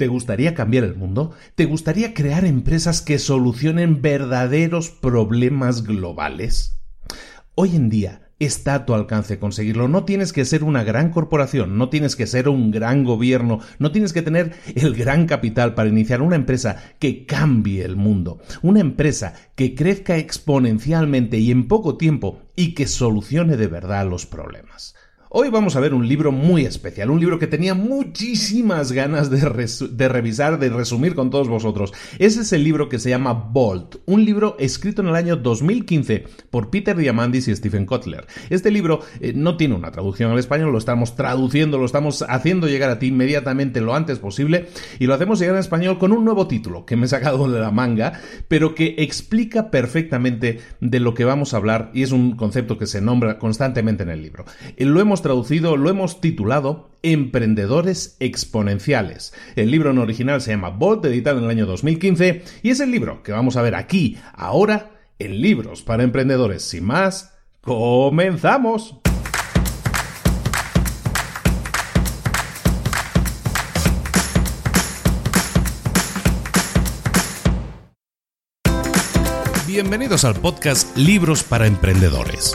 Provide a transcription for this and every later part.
¿Te gustaría cambiar el mundo? ¿Te gustaría crear empresas que solucionen verdaderos problemas globales? Hoy en día está a tu alcance conseguirlo. No tienes que ser una gran corporación, no tienes que ser un gran gobierno, no tienes que tener el gran capital para iniciar una empresa que cambie el mundo, una empresa que crezca exponencialmente y en poco tiempo y que solucione de verdad los problemas. Hoy vamos a ver un libro muy especial, un libro que tenía muchísimas ganas de, revisar, de resumir con todos vosotros. Ese es el libro que se llama Bolt, un libro escrito en el año 2015 por Peter Diamandis y Stephen Kotler. Este libro eh, no tiene una traducción al español, lo estamos traduciendo, lo estamos haciendo llegar a ti inmediatamente lo antes posible y lo hacemos llegar en español con un nuevo título que me he sacado de la manga, pero que explica perfectamente de lo que vamos a hablar y es un concepto que se nombra constantemente en el libro. Eh, lo hemos traducido, lo hemos titulado Emprendedores Exponenciales. El libro en original se llama Bolt, editado en el año 2015, y es el libro que vamos a ver aquí, ahora, en Libros para Emprendedores. Sin más, comenzamos. Bienvenidos al podcast Libros para Emprendedores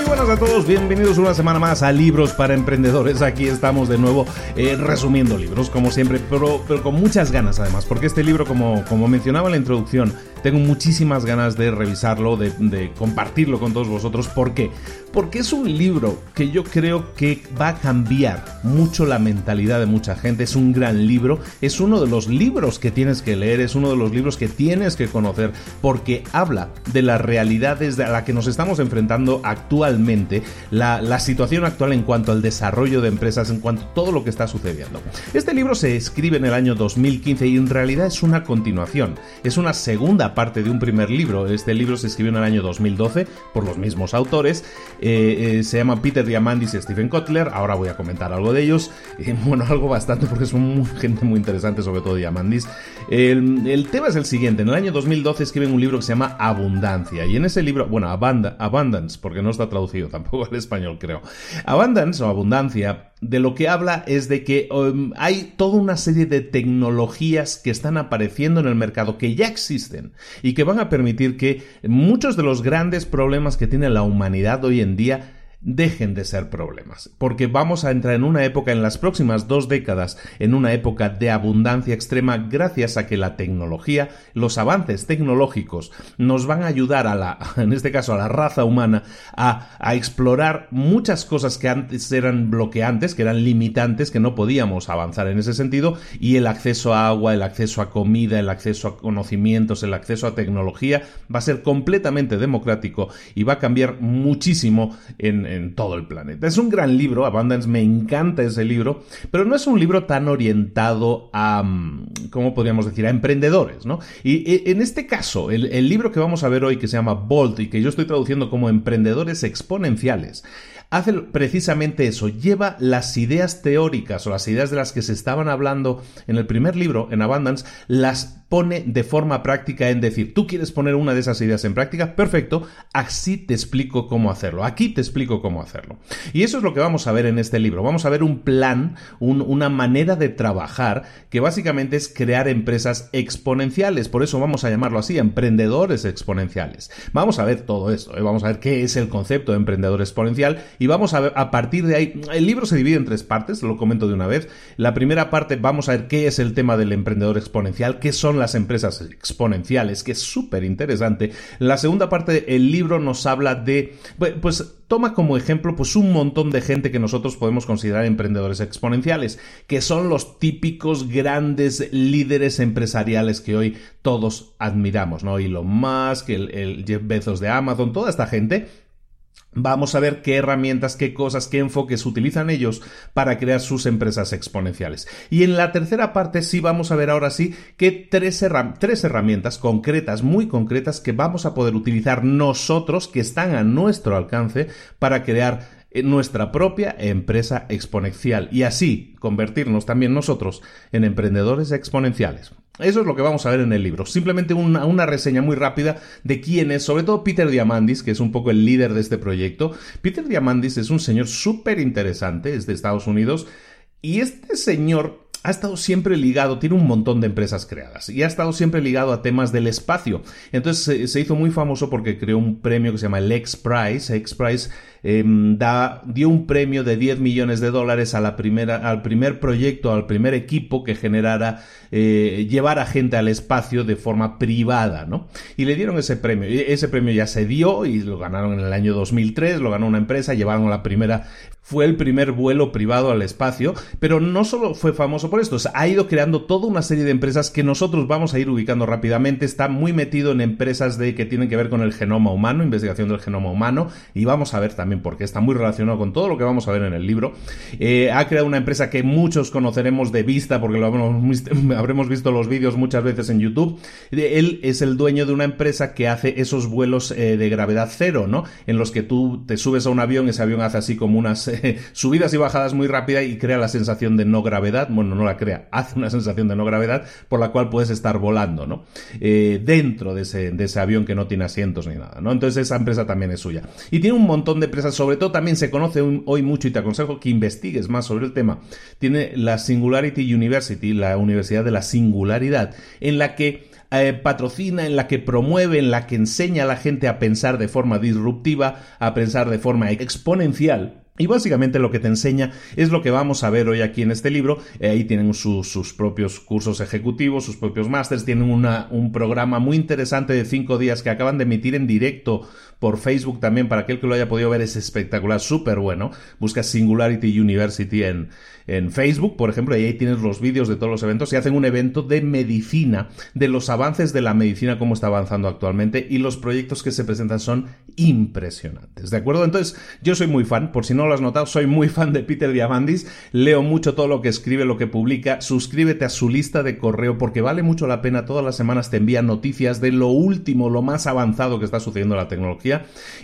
a todos, bienvenidos una semana más a Libros para Emprendedores. Aquí estamos de nuevo eh, resumiendo libros, como siempre, pero, con muchas ganas además, porque este libro, como, como mencionaba en la introducción, tengo muchísimas ganas de revisarlo, de, compartirlo con todos vosotros. ¿Por qué? Porque es un libro que yo creo que va a cambiar mucho la mentalidad de mucha gente. Es un gran libro, es uno de los libros que tienes que leer, es uno de los libros que tienes que conocer, porque habla de las realidades a la que nos estamos enfrentando actualmente, la, situación actual en cuanto al desarrollo de empresas, en cuanto a todo lo que está sucediendo. Este libro se escribe en el año 2015 y en realidad es una continuación, es una segunda parte de un primer libro. Este libro se escribió en el año 2012 por los mismos autores. Eh, eh, se llama Peter Diamandis y Stephen Kotler. Ahora voy a comentar algo de ellos. Eh, bueno, algo bastante porque son gente muy interesante, sobre todo Diamandis. El, el, tema es el siguiente. En el año 2012 escriben un libro que se llama Abundancia. Y en ese libro, bueno, Abundance, porque no está traducido tampoco al español, creo. Abundance o Abundancia de lo que habla es de que um, hay toda una serie de tecnologías que están apareciendo en el mercado, que ya existen y que van a permitir que muchos de los grandes problemas que tiene la humanidad hoy en día dejen de ser problemas, porque vamos a entrar en una época en las próximas dos décadas, en una época de abundancia extrema gracias a que la tecnología, los avances tecnológicos nos van a ayudar a la, en este caso a la raza humana, a, explorar muchas cosas que antes eran bloqueantes, que eran limitantes, que no podíamos avanzar en ese sentido, y el acceso a agua, el acceso a comida, el acceso a conocimientos, el acceso a tecnología va a ser completamente democrático y va a cambiar muchísimo en, en todo el planeta. Es un gran libro, Abundance, me encanta ese libro, pero no es un libro tan orientado a, mm, ¿cómo podríamos decir?, a emprendedores, ¿no? Y, en este caso, el, el libro que vamos a ver hoy, que se llama Bolt y que yo estoy traduciendo como Emprendedores Exponenciales, hace precisamente eso, lleva las ideas teóricas o las ideas de las que se estaban hablando en el primer libro, en Abundance, las pone de forma práctica en decir, tú quieres poner una de esas ideas en práctica, perfecto, así te explico cómo hacerlo, aquí te explico cómo hacerlo. Y eso es lo que vamos a ver en este libro, vamos a ver un plan, una manera de trabajar que básicamente es crear empresas exponenciales, por eso vamos a llamarlo así, emprendedores exponenciales. Vamos a ver todo esto, ¿eh? vamos a ver qué es el concepto de emprendedor exponencial y vamos a ver a partir de ahí, el libro se divide en tres partes, lo comento de una vez. La primera parte vamos a ver qué es el tema del emprendedor exponencial, qué son las empresas exponenciales, que es súper interesante. La segunda parte el libro nos habla de, pues toma como ejemplo pues un montón de gente que nosotros podemos considerar emprendedores exponenciales, que son los típicos grandes líderes empresariales que hoy todos admiramos, ¿no? Elon Musk, el, el Jeff Bezos de Amazon, toda esta gente Vamos a ver qué herramientas, qué cosas, qué enfoques utilizan ellos para crear sus empresas exponenciales. Y en la tercera parte sí vamos a ver ahora sí que tres, tres, herramientas concretas, muy concretas, que vamos a poder utilizar nosotros, que están a nuestro alcance, para crear nuestra propia empresa exponencial y así convertirnos también nosotros en emprendedores exponenciales. Eso es lo que vamos a ver en el libro. Simplemente una, reseña muy rápida de quién es, sobre todo Peter Diamandis, que es un poco el líder de este proyecto. Peter Diamandis es un señor súper interesante, es de Estados Unidos, y este señor ha estado siempre ligado, tiene un montón de empresas creadas y ha estado siempre ligado a temas del espacio. Entonces se, hizo muy famoso porque creó un premio que se llama el X Prize. X Prize em, dio un premio de 10 millones de dólares a la primera, al primer proyecto, al primer equipo que generara eh, llevar a gente al espacio de forma privada, ¿no? Y le dieron ese premio. Ese premio ya se dio y lo ganaron en el año 2003, lo ganó una empresa, llevaron la primera fue el primer vuelo privado al espacio, pero no solo fue famoso por esto, ha ido creando toda una serie de empresas que nosotros vamos a ir ubicando rápidamente, está muy metido en empresas de que tienen que ver con el genoma humano, investigación del genoma humano, y vamos a ver también por qué está muy relacionado con todo lo que vamos a ver en el libro. Eh, ha creado una empresa que muchos conoceremos de vista, porque lo habremos visto los vídeos muchas veces en YouTube. Él es el dueño de una empresa que hace esos vuelos eh, de gravedad cero, ¿no? En los que tú te subes a un avión, ese avión hace así como unas subidas y bajadas muy rápidas y crea la sensación de no gravedad. Bueno, no la crea, hace una sensación de no gravedad por la cual puedes estar volando, ¿no? Eh, dentro de ese, de ese avión que no tiene asientos ni nada, ¿no? Entonces esa empresa también es suya. Y tiene un montón de empresas, sobre todo también se conoce hoy mucho y te aconsejo que investigues más sobre el tema. Tiene la Singularity University, la Universidad de la Singularidad, en la que eh, patrocina, en la que promueve, en la que enseña a la gente a pensar de forma disruptiva, a pensar de forma exponencial y básicamente lo que te enseña es lo que vamos a ver hoy aquí en este libro. Eh, ahí tienen sus propios cursos ejecutivos, sus propios másters, tienen una, un programa muy interesante de cinco días que acaban de emitir en directo por Facebook también, para aquel que lo haya podido ver, es espectacular, súper bueno. Busca Singularity University en, en Facebook, por ejemplo, y ahí tienes los vídeos de todos los eventos y hacen un evento de medicina, de los avances de la medicina, cómo está avanzando actualmente, y los proyectos que se presentan son impresionantes, ¿de acuerdo? Entonces, yo soy muy fan, por si no lo has notado, soy muy fan de Peter Diamandis, leo mucho todo lo que escribe, lo que publica, suscríbete a su lista de correo porque vale mucho la pena, todas las semanas te envía noticias de lo último, lo más avanzado que está sucediendo en la tecnología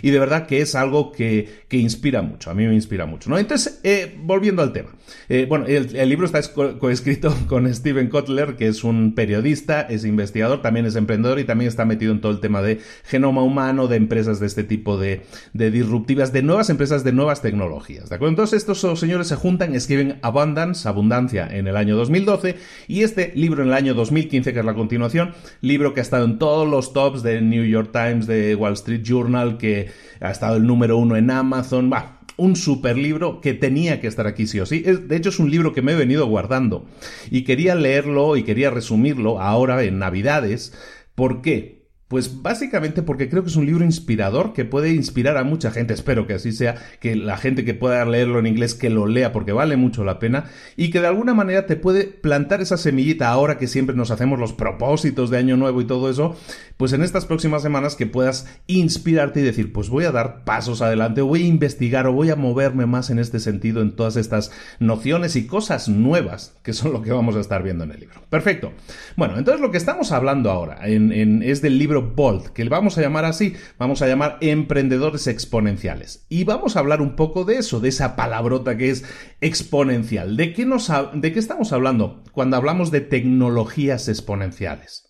y de verdad que es algo que, inspira mucho, a mí me inspira mucho. ¿no? Entonces, eh, volviendo al tema. Eh, bueno, el, libro está coescrito con Steven Kotler, que es un periodista, es investigador, también es emprendedor y también está metido en todo el tema de genoma humano, de empresas de este tipo de, de disruptivas, de nuevas empresas, de nuevas tecnologías. ¿De acuerdo? Entonces estos señores se juntan, escriben Abundance, Abundancia en el año 2012 y este libro en el año 2015, que es la continuación, libro que ha estado en todos los tops de New York Times, de Wall Street Journal, que ha estado el número uno en Amazon. Un super libro que tenía que estar aquí sí o sí. de hecho, es un libro que me he venido guardando y quería leerlo y quería resumirlo ahora en Navidades. ¿Por qué? Pues básicamente porque creo que es un libro inspirador que puede inspirar a mucha gente. Espero que así sea, que la gente que pueda leerlo en inglés que lo lea porque vale mucho la pena y que de alguna manera te puede plantar esa semillita ahora que siempre nos hacemos los propósitos de año nuevo y todo eso, pues en estas próximas semanas que puedas inspirarte y decir, pues voy a dar pasos adelante voy a investigar o voy a moverme más en este sentido en todas estas nociones y cosas nuevas que son lo que vamos a estar viendo en el libro. Perfecto. Bueno, entonces lo que estamos hablando ahora es del libro Bolt, que le vamos a llamar así, vamos a llamar emprendedores exponenciales. Y vamos a hablar un poco de eso, de esa palabrota que es exponencial. ¿De qué, nos, de qué estamos hablando cuando hablamos de tecnologías exponenciales?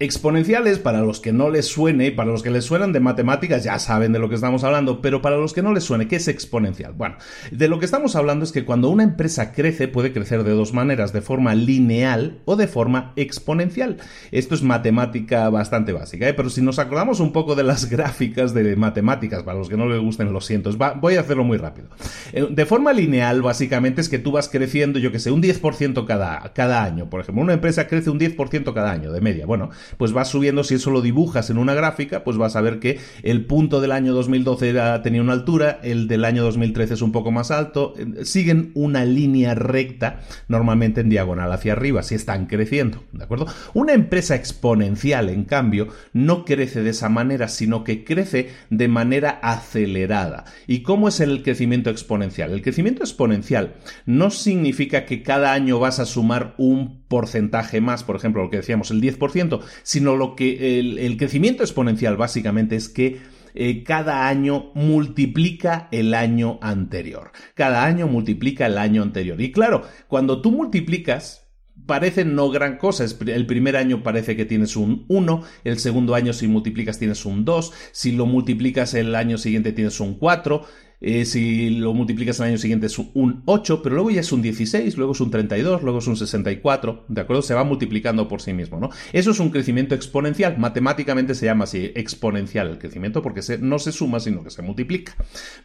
Exponenciales, para los que no les suene, para los que les suenan de matemáticas ya saben de lo que estamos hablando, pero para los que no les suene, ¿qué es exponencial? Bueno, de lo que estamos hablando es que cuando una empresa crece puede crecer de dos maneras, de forma lineal o de forma exponencial. Esto es matemática bastante básica, ¿eh? pero si nos acordamos un poco de las gráficas de matemáticas, para los que no les gusten, lo siento, voy a hacerlo muy rápido. Eh, de forma lineal, básicamente es que tú vas creciendo, yo que sé, un 10% cada, cada año. Por ejemplo, una empresa crece un 10% cada año, de media. Bueno, pues vas subiendo, si eso lo dibujas en una gráfica, pues vas a ver que el punto del año 2012 era, tenía una altura, el del año 2013 es un poco más alto, eh, siguen una línea recta, normalmente en diagonal hacia arriba, si están creciendo, ¿de acuerdo? Una empresa exponencial, en cambio, no crece de esa manera, sino que crece de manera acelerada. ¿Y cómo es el crecimiento exponencial? El crecimiento exponencial no significa que cada año vas a sumar un porcentaje más, por ejemplo, lo que decíamos, el 10%, sino lo que el, crecimiento exponencial básicamente es que eh, cada año multiplica el año anterior. Cada año multiplica el año anterior. Y claro, cuando tú multiplicas, parece no gran cosa. El primer año parece que tienes un 1, el segundo año si multiplicas tienes un 2, si lo multiplicas el año siguiente tienes un 4, eh, si lo multiplicas el año siguiente es un 8, pero luego ya es un 16, luego es un 32, luego es un 64, ¿de acuerdo? Se va multiplicando por sí mismo, ¿no? Eso es un crecimiento exponencial, matemáticamente se llama así, exponencial el crecimiento, porque no se suma, sino que se multiplica.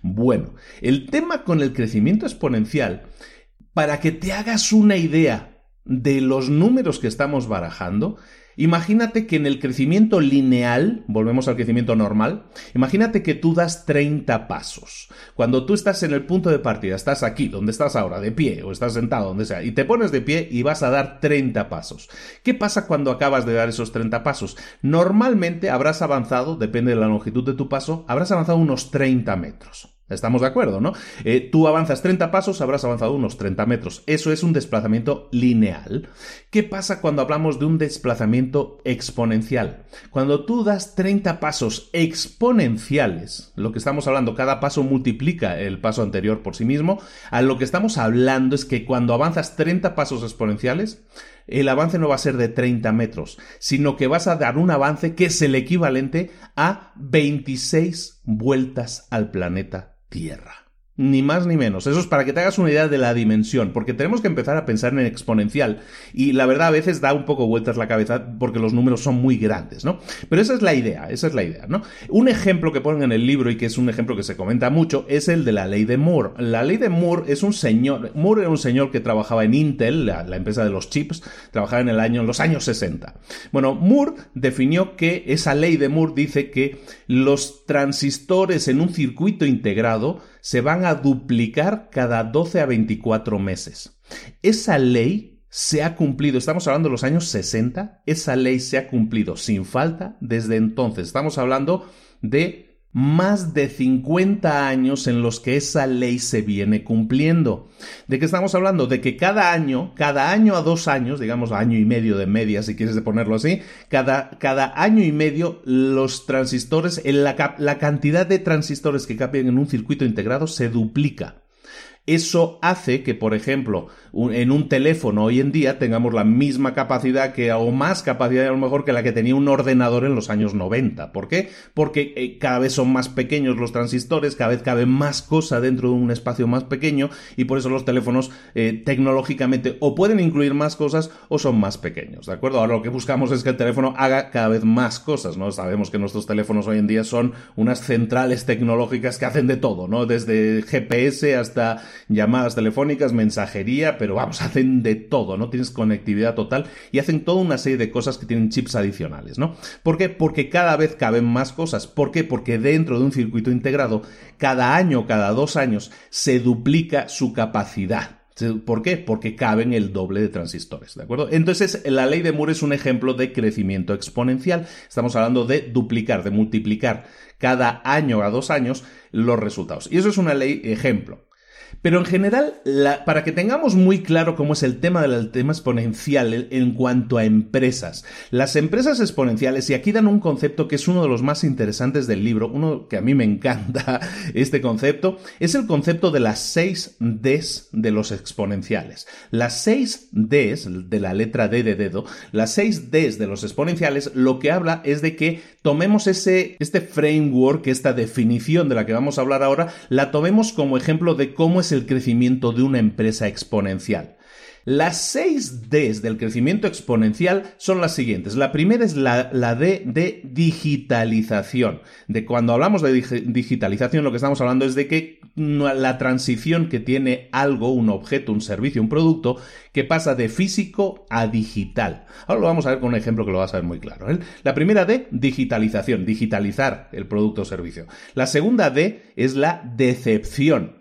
Bueno, el tema con el crecimiento exponencial, para que te hagas una idea de los números que estamos barajando, Imagínate que en el crecimiento lineal, volvemos al crecimiento normal, imagínate que tú das 30 pasos. Cuando tú estás en el punto de partida, estás aquí, donde estás ahora, de pie, o estás sentado, donde sea, y te pones de pie y vas a dar 30 pasos. ¿Qué pasa cuando acabas de dar esos 30 pasos? Normalmente habrás avanzado, depende de la longitud de tu paso, habrás avanzado unos 30 metros. Estamos de acuerdo, ¿no? Eh, tú avanzas 30 pasos, habrás avanzado unos 30 metros. Eso es un desplazamiento lineal. ¿Qué pasa cuando hablamos de un desplazamiento exponencial? Cuando tú das 30 pasos exponenciales, lo que estamos hablando, cada paso multiplica el paso anterior por sí mismo, a lo que estamos hablando es que cuando avanzas 30 pasos exponenciales, el avance no va a ser de 30 metros, sino que vas a dar un avance que es el equivalente a 26 vueltas al planeta tierra. Ni más ni menos. Eso es para que te hagas una idea de la dimensión, porque tenemos que empezar a pensar en exponencial. Y la verdad a veces da un poco vueltas la cabeza porque los números son muy grandes, ¿no? Pero esa es la idea, esa es la idea, ¿no? Un ejemplo que ponen en el libro y que es un ejemplo que se comenta mucho es el de la ley de Moore. La ley de Moore es un señor, Moore era un señor que trabajaba en Intel, la, empresa de los chips, trabajaba en el año, en los años 60. Bueno, Moore definió que esa ley de Moore dice que los transistores en un circuito integrado se van a duplicar cada 12 a 24 meses. Esa ley se ha cumplido, estamos hablando de los años 60, esa ley se ha cumplido sin falta desde entonces. Estamos hablando de más de 50 años en los que esa ley se viene cumpliendo. ¿De qué estamos hablando? De que cada año, cada año a dos años, digamos año y medio de media, si quieres ponerlo así, cada, cada año y medio los transistores, la, cantidad de transistores que caben en un circuito integrado se duplica. Eso hace que, por ejemplo, en un teléfono hoy en día tengamos la misma capacidad que, o más capacidad a lo mejor que la que tenía un ordenador en los años 90. ¿Por qué? Porque eh, cada vez son más pequeños los transistores, cada vez cabe más cosa dentro de un espacio más pequeño y por eso los teléfonos eh, tecnológicamente o pueden incluir más cosas o son más pequeños. ¿De acuerdo? Ahora lo que buscamos es que el teléfono haga cada vez más cosas, ¿no? Sabemos que nuestros teléfonos hoy en día son unas centrales tecnológicas que hacen de todo, ¿no? Desde GPS hasta llamadas telefónicas, mensajería, pero vamos, hacen de todo, ¿no? Tienes conectividad total y hacen toda una serie de cosas que tienen chips adicionales, ¿no? ¿Por qué? Porque cada vez caben más cosas. ¿Por qué? Porque dentro de un circuito integrado, cada año, cada dos años, se duplica su capacidad. ¿Por qué? Porque caben el doble de transistores, ¿de acuerdo? Entonces, la ley de Moore es un ejemplo de crecimiento exponencial. Estamos hablando de duplicar, de multiplicar cada año a dos años los resultados. Y eso es una ley ejemplo. Pero en general, para que tengamos muy claro cómo es el tema del tema exponencial en cuanto a empresas, las empresas exponenciales, y aquí dan un concepto que es uno de los más interesantes del libro, uno que a mí me encanta este concepto, es el concepto de las seis Ds de los exponenciales. Las seis Ds de la letra D de dedo, las seis Ds de los exponenciales, lo que habla es de que tomemos ese, este framework, esta definición de la que vamos a hablar ahora, la tomemos como ejemplo de cómo es el crecimiento de una empresa exponencial. Las seis Ds del crecimiento exponencial son las siguientes. La primera es la, D de digitalización. De cuando hablamos de digitalización, lo que estamos hablando es de que la transición que tiene algo, un objeto, un servicio, un producto, que pasa de físico a digital. Ahora lo vamos a ver con un ejemplo que lo vas a ver muy claro. ¿eh? La primera D, digitalización, digitalizar el producto o servicio. La segunda D es la decepción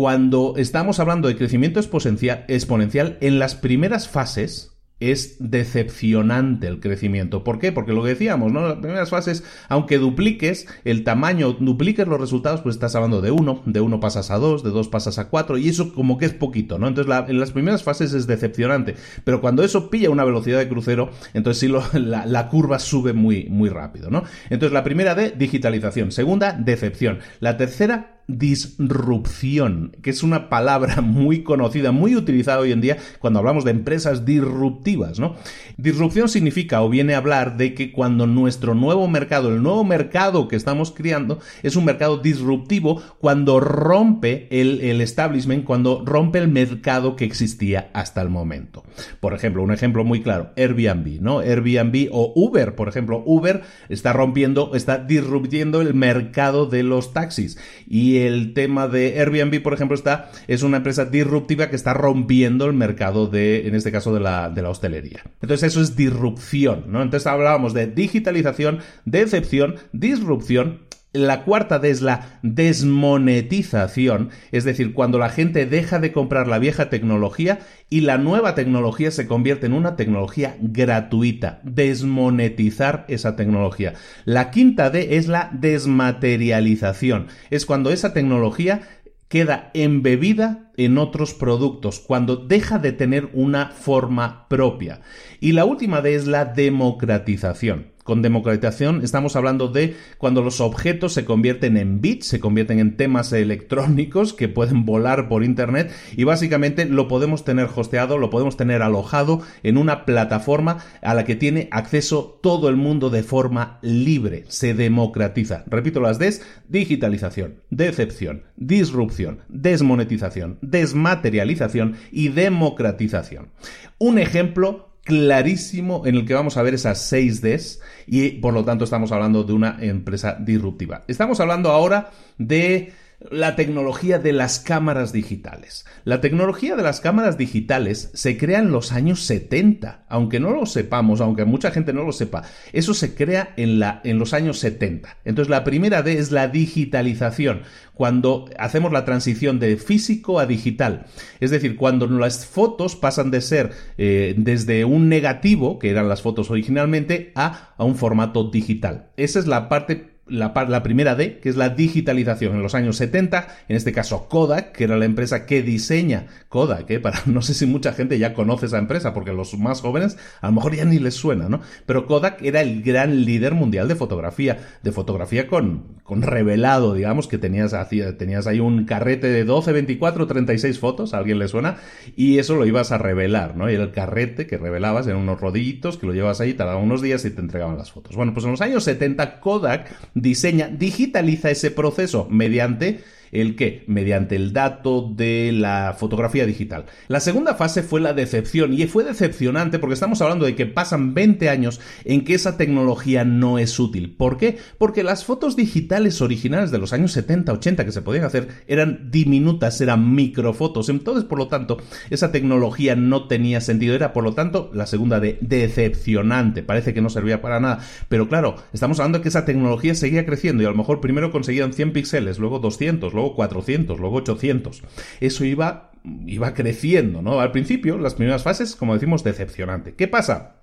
cuando estamos hablando de crecimiento exponencial, en las primeras fases es decepcionante el crecimiento. ¿Por qué? Porque lo que decíamos, ¿no? En las primeras fases, aunque dupliques el tamaño, dupliques los resultados, pues estás hablando de uno, de uno pasas a dos, de dos pasas a cuatro, y eso como que es poquito, ¿no? Entonces en las primeras fases es decepcionante, pero cuando eso pilla una velocidad de crucero, entonces sí la, la, curva sube muy, muy rápido, ¿no? Entonces la primera de digitalización, segunda, decepción, la tercera, disrupción, que es una palabra muy conocida, muy utilizada hoy en día cuando hablamos de empresas disruptivas, ¿no? Disrupción significa o viene a hablar de que cuando nuestro nuevo mercado, el nuevo mercado que estamos creando, es un mercado disruptivo cuando rompe el, el establishment, cuando rompe el mercado que existía hasta el momento. Por ejemplo, un ejemplo muy claro, Airbnb, ¿no? Airbnb o Uber, por ejemplo, Uber está rompiendo, está disruptiendo el mercado de los taxis y el tema de Airbnb, por ejemplo, está, es una empresa disruptiva que está rompiendo el mercado de, en este caso, de la, de la hostelería. Entonces, eso es disrupción, ¿no? Entonces hablábamos de digitalización, decepción, disrupción la cuarta es la desmonetización, es decir, cuando la gente deja de comprar la vieja tecnología y la nueva tecnología se convierte en una tecnología gratuita, desmonetizar esa tecnología. La quinta D es la desmaterialización, es cuando esa tecnología queda embebida en otros productos, cuando deja de tener una forma propia. Y la última D es la democratización. Con democratización estamos hablando de cuando los objetos se convierten en bits, se convierten en temas electrónicos que pueden volar por Internet y básicamente lo podemos tener hosteado, lo podemos tener alojado en una plataforma a la que tiene acceso todo el mundo de forma libre. Se democratiza. Repito las Ds, digitalización, decepción, disrupción, desmonetización, desmaterialización y democratización. Un ejemplo clarísimo en el que vamos a ver esas 6 Ds y por lo tanto estamos hablando de una empresa disruptiva. Estamos hablando ahora de la tecnología de las cámaras digitales. La tecnología de las cámaras digitales se crea en los años 70, aunque no lo sepamos, aunque mucha gente no lo sepa, eso se crea en, la, en los años 70. Entonces la primera D es la digitalización, cuando hacemos la transición de físico a digital. Es decir, cuando las fotos pasan de ser eh, desde un negativo, que eran las fotos originalmente, a, a un formato digital. Esa es la parte la, primera D, que es la digitalización. En los años 70, en este caso Kodak, que era la empresa que diseña Kodak, para, no sé si mucha gente ya conoce esa empresa, porque los más jóvenes a lo mejor ya ni les suena, ¿no? Pero Kodak era el gran líder mundial de fotografía, de fotografía con, con revelado, digamos, que tenías, tenías ahí un carrete de 12, 24, 36 fotos, a alguien le suena, y eso lo ibas a revelar, ¿no? Y era el carrete que revelabas en unos rodillitos que lo llevas ahí, tardaba unos días y te entregaban las fotos. Bueno, pues en los años 70 Kodak diseña, digitaliza ese proceso mediante ¿El qué? Mediante el dato de la fotografía digital. La segunda fase fue la decepción y fue decepcionante porque estamos hablando de que pasan 20 años en que esa tecnología no es útil. ¿Por qué? Porque las fotos digitales originales de los años 70, 80 que se podían hacer eran diminutas, eran microfotos. Entonces, por lo tanto, esa tecnología no tenía sentido. Era, por lo tanto, la segunda de decepcionante. Parece que no servía para nada. Pero claro, estamos hablando de que esa tecnología seguía creciendo y a lo mejor primero conseguían 100 píxeles, luego 200, luego 400, luego 800. Eso iba, iba creciendo, ¿no? Al principio, las primeras fases, como decimos, decepcionante. ¿Qué pasa?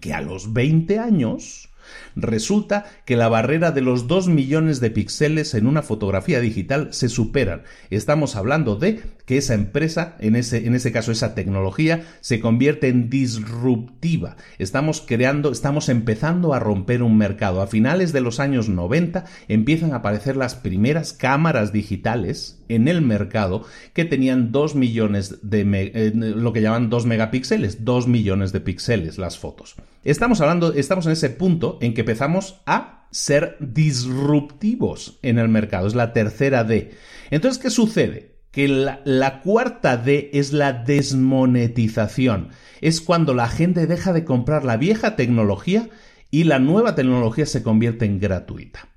Que a los 20 años Resulta que la barrera de los 2 millones de píxeles en una fotografía digital se superan. Estamos hablando de que esa empresa, en ese, en ese caso esa tecnología, se convierte en disruptiva. Estamos creando, estamos empezando a romper un mercado. A finales de los años 90 empiezan a aparecer las primeras cámaras digitales en el mercado que tenían 2 millones de eh, lo que llaman 2 megapíxeles, 2 millones de píxeles las fotos. Estamos hablando, estamos en ese punto en que empezamos a ser disruptivos en el mercado, es la tercera D. Entonces, ¿qué sucede? Que la, cuarta D es la desmonetización. Es cuando la gente deja de comprar la vieja tecnología y la nueva tecnología se convierte en gratuita.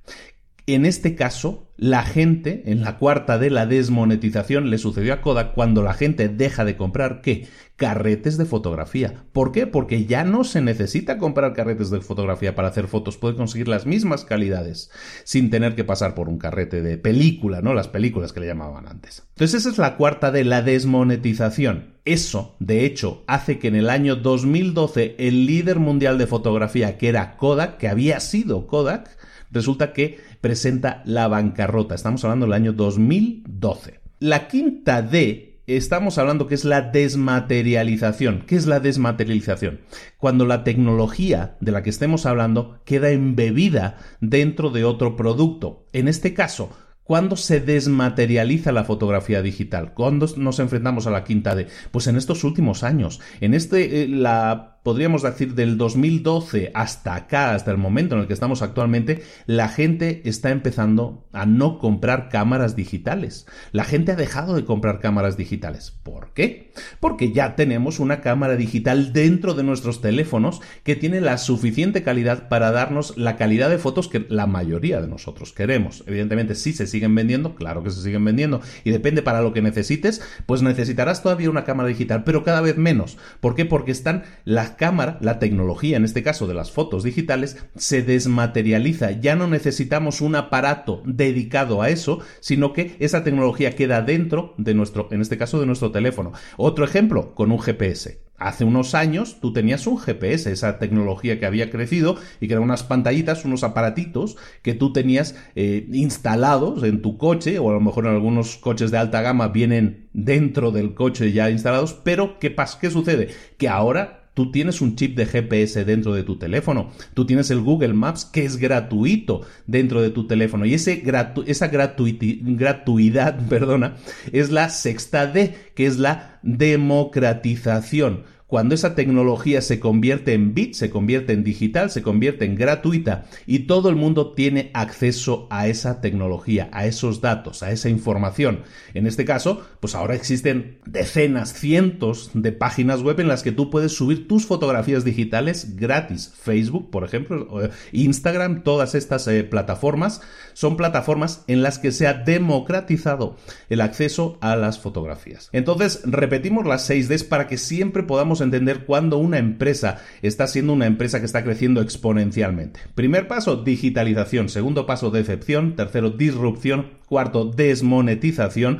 En este caso, la gente, en la cuarta de la desmonetización, le sucedió a Kodak cuando la gente deja de comprar ¿qué? Carretes de fotografía. ¿Por qué? Porque ya no se necesita comprar carretes de fotografía para hacer fotos, puede conseguir las mismas calidades sin tener que pasar por un carrete de película, ¿no? Las películas que le llamaban antes. Entonces esa es la cuarta de la desmonetización. Eso, de hecho, hace que en el año 2012 el líder mundial de fotografía, que era Kodak, que había sido Kodak, resulta que presenta la bancarrota. Estamos hablando del año 2012. La quinta D estamos hablando que es la desmaterialización. ¿Qué es la desmaterialización? Cuando la tecnología de la que estemos hablando queda embebida dentro de otro producto. En este caso, ¿Cuándo se desmaterializa la fotografía digital? ¿Cuándo nos enfrentamos a la quinta D? Pues en estos últimos años. En este, eh, la podríamos decir del 2012 hasta acá, hasta el momento en el que estamos actualmente, la gente está empezando a no comprar cámaras digitales. La gente ha dejado de comprar cámaras digitales. ¿Por qué? Porque ya tenemos una cámara digital dentro de nuestros teléfonos que tiene la suficiente calidad para darnos la calidad de fotos que la mayoría de nosotros queremos. Evidentemente, si se siguen vendiendo, claro que se siguen vendiendo, y depende para lo que necesites, pues necesitarás todavía una cámara digital, pero cada vez menos. ¿Por qué? Porque están las cámara, la tecnología, en este caso de las fotos digitales, se desmaterializa. Ya no necesitamos un aparato dedicado a eso, sino que esa tecnología queda dentro de nuestro, en este caso de nuestro teléfono. Otro ejemplo, con un GPS. Hace unos años tú tenías un GPS, esa tecnología que había crecido y que eran unas pantallitas, unos aparatitos que tú tenías eh, instalados en tu coche o a lo mejor en algunos coches de alta gama vienen dentro del coche ya instalados, pero ¿qué pasa? ¿Qué sucede? Que ahora Tú tienes un chip de GPS dentro de tu teléfono. Tú tienes el Google Maps que es gratuito dentro de tu teléfono. Y ese esa gratuidad perdona, es la sexta D, que es la democratización cuando esa tecnología se convierte en bit, se convierte en digital, se convierte en gratuita y todo el mundo tiene acceso a esa tecnología, a esos datos, a esa información. En este caso, pues ahora existen decenas, cientos de páginas web en las que tú puedes subir tus fotografías digitales gratis. Facebook, por ejemplo, Instagram, todas estas eh, plataformas son plataformas en las que se ha democratizado el acceso a las fotografías. Entonces, repetimos las 6 Ds para que siempre podamos entender cuándo una empresa está siendo una empresa que está creciendo exponencialmente. Primer paso, digitalización. Segundo paso, decepción. Tercero, disrupción. Cuarto, desmonetización.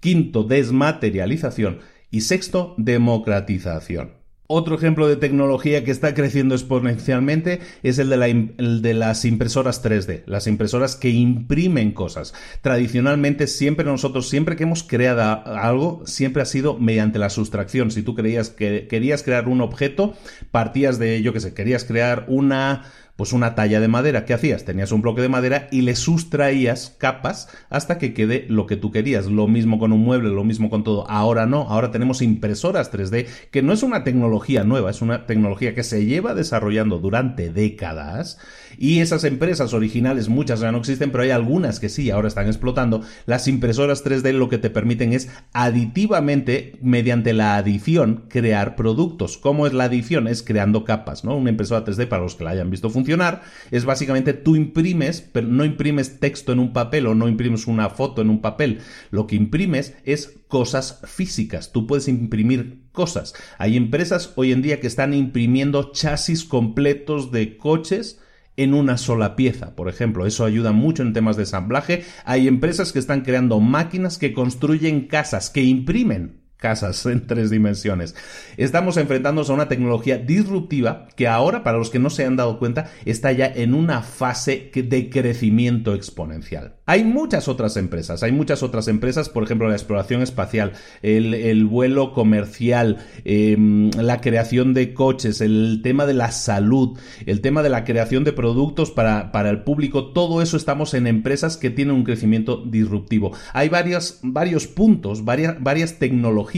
Quinto, desmaterialización. Y sexto, democratización. Otro ejemplo de tecnología que está creciendo exponencialmente es el de, las impresoras 3D, las impresoras que imprimen cosas. Tradicionalmente, siempre nosotros, siempre que hemos creado algo, siempre ha sido mediante la sustracción. Si tú creías que querías crear un objeto, partías de, yo que sé, querías crear una pues una talla de madera. ¿Qué hacías? Tenías un bloque de madera y le sustraías capas hasta que quede lo que tú querías. Lo mismo con un mueble, lo mismo con todo. Ahora no, ahora tenemos impresoras 3D, que no es una tecnología nueva, es una tecnología que se lleva desarrollando durante décadas y esas empresas originales, muchas ya no existen, pero hay algunas que sí, ahora están explotando. Las impresoras 3D lo que te permiten es aditivamente, mediante la adición, crear productos. ¿Cómo es la adición? Es creando capas, ¿no? Una impresora 3D, para los que la hayan visto funcionar, es básicamente tú imprimes, pero no imprimes texto en un papel o no imprimes una foto en un papel. Lo que imprimes es cosas físicas. Tú puedes imprimir cosas. Hay empresas hoy en día que están imprimiendo chasis completos de coches en una sola pieza, por ejemplo. Eso ayuda mucho en temas de ensamblaje. Hay empresas que están creando máquinas que construyen casas, que imprimen casas en tres dimensiones. Estamos enfrentándonos a una tecnología disruptiva que ahora, para los que no se han dado cuenta, está ya en una fase de crecimiento exponencial. Hay muchas otras empresas, hay muchas otras empresas, por ejemplo, la exploración espacial, el, vuelo comercial, em, la creación de coches, el tema de la salud, el tema de la creación de productos para, para el público, todo eso estamos en empresas que tienen un crecimiento disruptivo. Hay varios, varios puntos, varias, varias tecnologías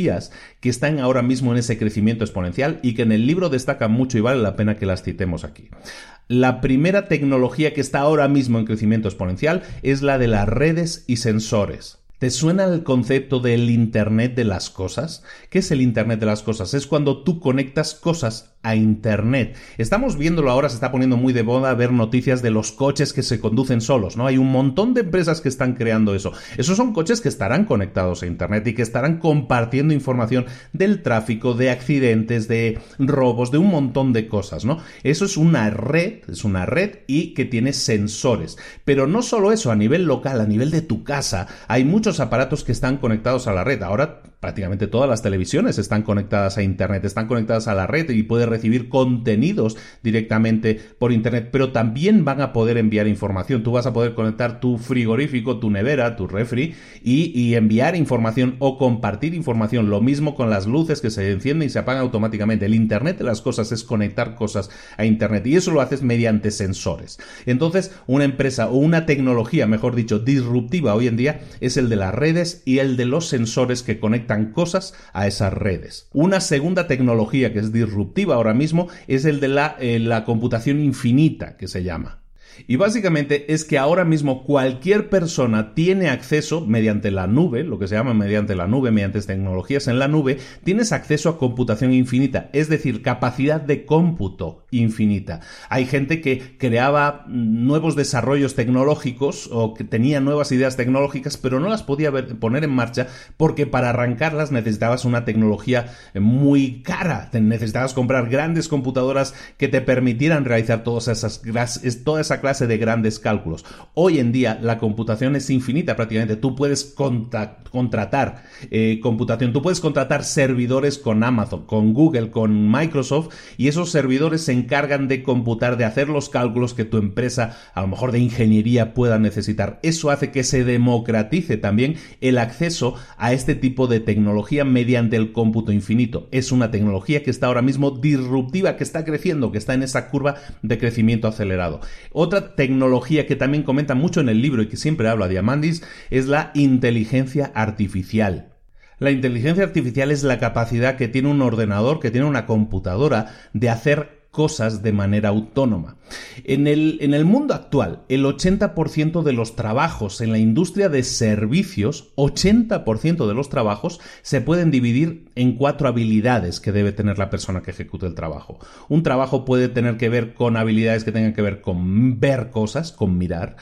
que están ahora mismo en ese crecimiento exponencial y que en el libro destacan mucho y vale la pena que las citemos aquí. La primera tecnología que está ahora mismo en crecimiento exponencial es la de las redes y sensores. ¿Te suena el concepto del Internet de las Cosas? ¿Qué es el Internet de las Cosas? Es cuando tú conectas cosas a Internet. Estamos viéndolo ahora, se está poniendo muy de moda ver noticias de los coches que se conducen solos, ¿no? Hay un montón de empresas que están creando eso. Esos son coches que estarán conectados a Internet y que estarán compartiendo información del tráfico, de accidentes, de robos, de un montón de cosas, ¿no? Eso es una red, es una red y que tiene sensores. Pero no solo eso, a nivel local, a nivel de tu casa, hay muchos aparatos que están conectados a la red. Ahora prácticamente todas las televisiones están conectadas a Internet, están conectadas a la red y puedes recibir contenidos directamente por Internet, pero también van a poder enviar información. Tú vas a poder conectar tu frigorífico, tu nevera, tu refri y, enviar información o compartir información. Lo mismo con las luces que se encienden y se apagan automáticamente. El Internet de las cosas es conectar cosas a Internet y eso lo haces mediante sensores. Entonces, una empresa o una tecnología, mejor dicho, disruptiva hoy en día es el de las redes y el de los sensores que conectan cosas a esas redes. Una segunda tecnología que es disruptiva ahora mismo es el de la, eh, la computación infinita, que se llama. Y básicamente es que ahora mismo cualquier persona tiene acceso mediante la nube, lo que se llama mediante la nube, mediante tecnologías en la nube, tienes acceso a computación infinita, es decir, capacidad de cómputo infinita. Hay gente que creaba nuevos desarrollos tecnológicos o que tenía nuevas ideas tecnológicas, pero no las podía poner en marcha porque para arrancarlas necesitabas una tecnología muy cara, necesitabas comprar grandes computadoras que te permitieran realizar todas esas, toda esa clase de grandes cálculos. Hoy en día la computación es infinita prácticamente. Tú puedes contratar eh, computación, tú puedes contratar servidores con Amazon, con Google, con Microsoft y esos servidores se encargan de computar, de hacer los cálculos que tu empresa, a lo mejor de ingeniería, pueda necesitar. Eso hace que se democratice también el acceso a este tipo de tecnología mediante el cómputo infinito. Es una tecnología que está ahora mismo disruptiva, que está creciendo, que está en esa curva de crecimiento acelerado. Otra otra tecnología que también comenta mucho en el libro y que siempre habla Diamandis es la inteligencia artificial. La inteligencia artificial es la capacidad que tiene un ordenador, que tiene una computadora, de hacer cosas de manera autónoma. En el, en el mundo actual, el 80% de los trabajos en la industria de servicios, 80% de los trabajos se pueden dividir en cuatro habilidades que debe tener la persona que ejecute el trabajo. Un trabajo puede tener que ver con habilidades que tengan que ver con ver cosas, con mirar,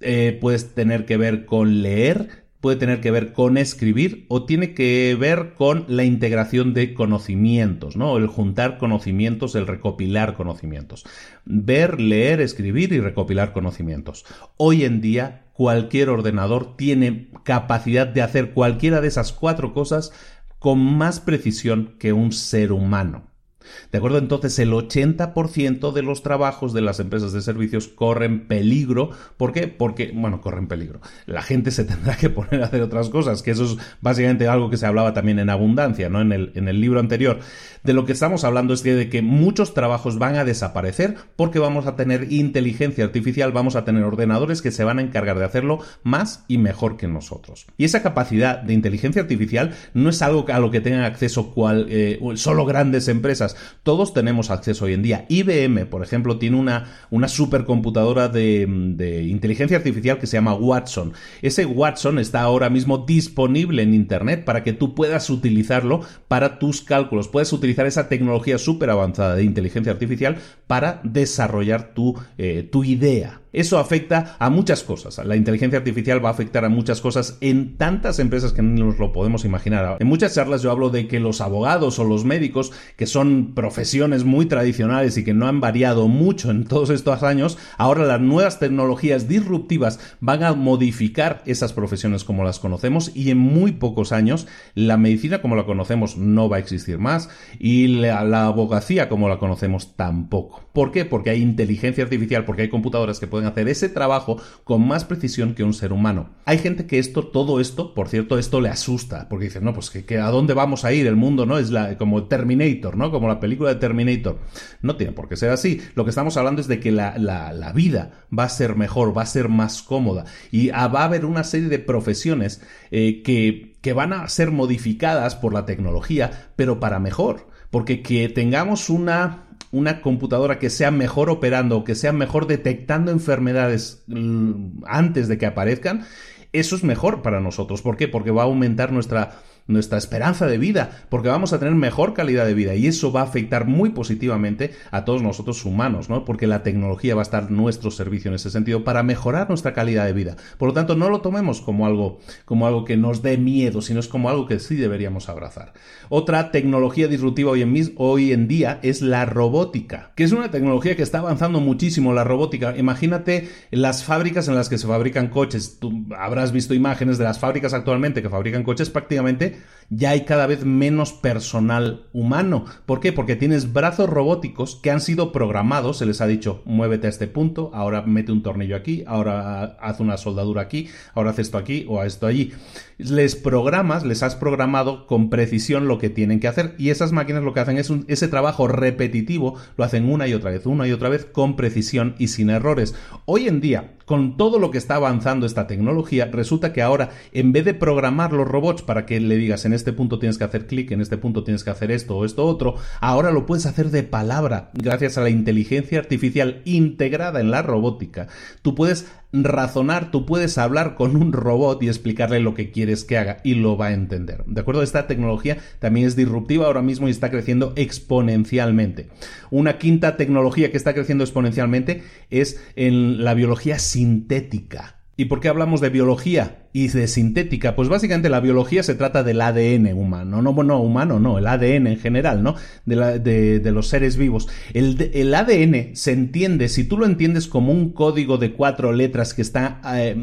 eh, puedes tener que ver con leer, puede tener que ver con escribir o tiene que ver con la integración de conocimientos, ¿no? El juntar conocimientos, el recopilar conocimientos. Ver, leer, escribir y recopilar conocimientos. Hoy en día cualquier ordenador tiene capacidad de hacer cualquiera de esas cuatro cosas con más precisión que un ser humano. ¿De acuerdo? Entonces el 80% de los trabajos de las empresas de servicios corren peligro. ¿Por qué? Porque, bueno, corren peligro. La gente se tendrá que poner a hacer otras cosas, que eso es básicamente algo que se hablaba también en abundancia, ¿no? En el, en el libro anterior. De lo que estamos hablando es de que muchos trabajos van a desaparecer porque vamos a tener inteligencia artificial, vamos a tener ordenadores que se van a encargar de hacerlo más y mejor que nosotros. Y esa capacidad de inteligencia artificial no es algo a lo que tengan acceso cual, eh, solo grandes empresas. Todos tenemos acceso hoy en día. IBM, por ejemplo, tiene una, una supercomputadora de, inteligencia artificial que se llama Watson. Ese Watson está ahora mismo disponible en Internet para que tú puedas utilizarlo para tus cálculos. Puedes utilizar esa tecnología súper avanzada de inteligencia artificial para desarrollar tu, eh, tu idea. Eso afecta a muchas cosas. La inteligencia artificial va a afectar a muchas cosas en tantas empresas que no nos lo podemos imaginar. En muchas charlas yo hablo de que los abogados o los médicos, que son profesiones muy tradicionales y que no han variado mucho en todos estos años, ahora las nuevas tecnologías disruptivas van a modificar esas profesiones como las conocemos y en muy pocos años la medicina como la conocemos no va a existir más y la, abogacía como la conocemos tampoco. ¿Por qué? Porque hay inteligencia artificial, porque hay computadoras que pueden hacer ese trabajo con más precisión que un ser humano. Hay gente que esto, todo esto, por cierto, esto le asusta, porque dicen, no, pues que, a dónde vamos a ir, el mundo, ¿no? Es la, como Terminator, ¿no? Como la película de Terminator. No tiene por qué ser así. Lo que estamos hablando es de que la, la, vida va a ser mejor, va a ser más cómoda y va a haber una serie de profesiones eh, que, que van a ser modificadas por la tecnología, pero para mejor. Porque que tengamos una una computadora que sea mejor operando, que sea mejor detectando enfermedades mm, antes de que aparezcan, eso es mejor para nosotros. ¿Por qué? Porque va a aumentar nuestra nuestra esperanza de vida, porque vamos a tener mejor calidad de vida y eso va a afectar muy positivamente a todos nosotros humanos, ¿no? Porque la tecnología va a estar nuestro servicio en ese sentido para mejorar nuestra calidad de vida. Por lo tanto, no lo tomemos como algo, como algo que nos dé miedo, sino es como algo que sí deberíamos abrazar. Otra tecnología disruptiva hoy en, hoy en día es la robótica, que es una tecnología que está avanzando muchísimo, la robótica. Imagínate las fábricas en las que se fabrican coches. Tú habrás visto imágenes de las fábricas actualmente que fabrican coches prácticamente ya hay cada vez menos personal humano. ¿Por qué? Porque tienes brazos robóticos que han sido programados, se les ha dicho muévete a este punto, ahora mete un tornillo aquí, ahora haz una soldadura aquí, ahora haz esto aquí o esto allí. Les programas, les has programado con precisión lo que tienen que hacer y esas máquinas lo que hacen es ese trabajo repetitivo, lo hacen una y otra vez, una y otra vez con precisión y sin errores. Hoy en día, con todo lo que está avanzando esta tecnología, resulta que ahora, en vez de programar los robots para que le digas en este punto tienes que hacer clic, en este punto tienes que hacer esto o esto otro, ahora lo puedes hacer de palabra, gracias a la inteligencia artificial integrada en la robótica. Tú puedes razonar, tú puedes hablar con un robot y explicarle lo que quieres que haga y lo va a entender. ¿De acuerdo? Esta tecnología también es disruptiva ahora mismo y está creciendo exponencialmente. Una quinta tecnología que está creciendo exponencialmente es en la biología sintética. ¿Y por qué hablamos de biología? Y de sintética, pues básicamente la biología se trata del ADN humano, no, no humano, no, el ADN en general, ¿no? De, de, los seres vivos. El, el, ADN se entiende, si tú lo entiendes como un código de cuatro letras que está, eh,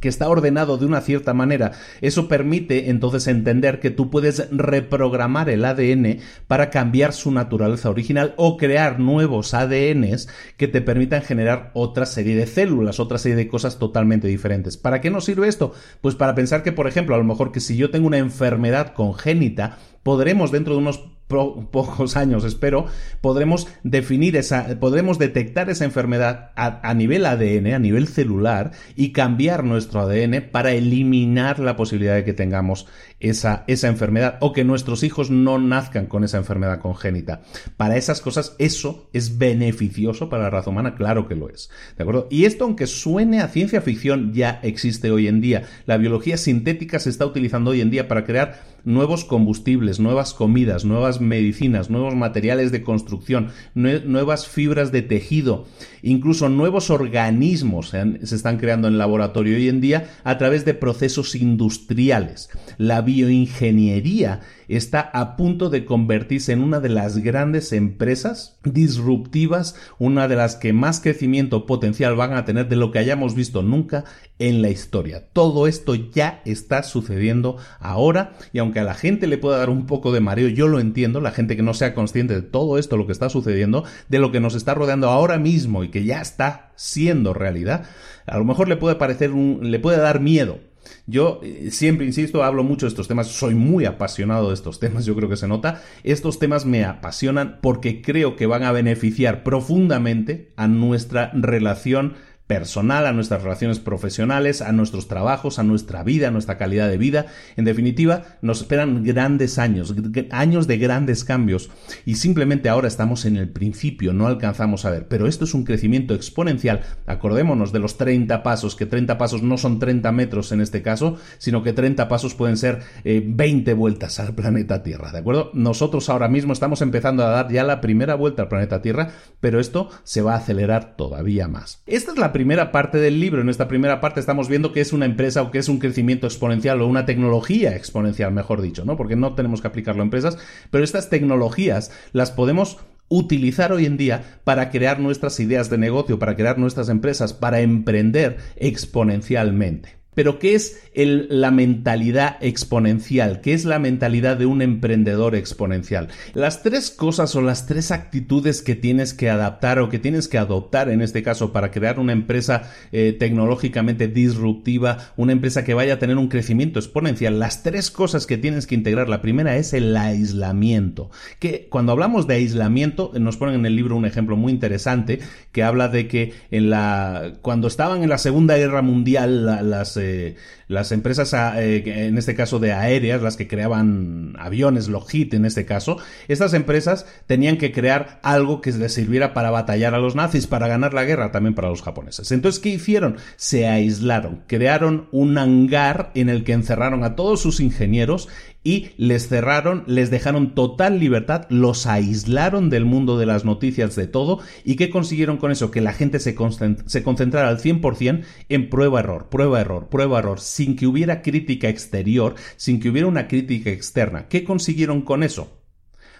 que está ordenado de una cierta manera, eso permite entonces entender que tú puedes reprogramar el ADN para cambiar su naturaleza original o crear nuevos ADNs que te permitan generar otra serie de células, otra serie de cosas totalmente diferentes. ¿Para qué nos sirve esto? Pues para pensar que, por ejemplo, a lo mejor que si yo tengo una enfermedad congénita, podremos dentro de unos pocos años, espero, podremos definir esa, podremos detectar esa enfermedad a, nivel ADN, a nivel celular, y cambiar nuestro ADN para eliminar la posibilidad de que tengamos esa, esa enfermedad o que nuestros hijos no nazcan con esa enfermedad congénita. Para esas cosas, eso es beneficioso para la raza humana, claro que lo es. ¿De acuerdo? Y esto, aunque suene a ciencia ficción, ya existe hoy en día. La biología sintética se está utilizando hoy en día para crear nuevos combustibles, nuevas comidas, nuevas medicinas, nuevos materiales de construcción, nuevas fibras de tejido, incluso nuevos organismos se están creando en laboratorio hoy en día a través de procesos industriales. La bioingeniería está a punto de convertirse en una de las grandes empresas disruptivas, una de las que más crecimiento potencial van a tener de lo que hayamos visto nunca en la historia. Todo esto ya está sucediendo ahora y aunque a la gente le pueda dar un poco de mareo, yo lo entiendo, la gente que no sea consciente de todo esto, lo que está sucediendo, de lo que nos está rodeando ahora mismo y que ya está siendo realidad, a lo mejor le puede parecer un, le puede dar miedo yo eh, siempre, insisto, hablo mucho de estos temas, soy muy apasionado de estos temas, yo creo que se nota. Estos temas me apasionan porque creo que van a beneficiar profundamente a nuestra relación personal, a nuestras relaciones profesionales, a nuestros trabajos, a nuestra vida, a nuestra calidad de vida. En definitiva, nos esperan grandes años, años de grandes cambios y simplemente ahora estamos en el principio, no alcanzamos a ver, pero esto es un crecimiento exponencial. Acordémonos de los 30 pasos, que 30 pasos no son 30 metros en este caso, sino que 30 pasos pueden ser 20 eh, vueltas al planeta Tierra, ¿de acuerdo? Nosotros ahora mismo estamos empezando a dar ya la primera vuelta al planeta Tierra, pero esto se va a acelerar todavía más. Esta es la primera parte del libro. En esta primera parte estamos viendo que es una empresa o que es un crecimiento exponencial o una tecnología exponencial, mejor dicho, ¿no? Porque no tenemos que aplicarlo a empresas, pero estas tecnologías las podemos utilizar hoy en día para crear nuestras ideas de negocio, para crear nuestras empresas, para emprender exponencialmente. Pero ¿qué es la mentalidad exponencial? ¿Qué es la mentalidad de un emprendedor exponencial? Las tres cosas o las tres actitudes que tienes que adaptar o que tienes que adoptar en este caso para crear una empresa eh, tecnológicamente disruptiva, una empresa que vaya a tener un crecimiento exponencial, las tres cosas que tienes que integrar. La primera es el aislamiento. Que cuando hablamos de aislamiento, nos ponen en el libro un ejemplo muy interesante que habla de que en la cuando estaban en la Segunda Guerra Mundial las 对。Las empresas, eh, en este caso de aéreas, las que creaban aviones, Lockheed en este caso, estas empresas tenían que crear algo que les sirviera para batallar a los nazis, para ganar la guerra, también para los japoneses. Entonces, ¿qué hicieron? Se aislaron, crearon un hangar en el que encerraron a todos sus ingenieros y les cerraron, les dejaron total libertad, los aislaron del mundo de las noticias de todo y ¿qué consiguieron con eso? Que la gente se concentrara al 100% en prueba-error, prueba-error, prueba-error, sin que hubiera crítica exterior, sin que hubiera una crítica externa. ¿Qué consiguieron con eso?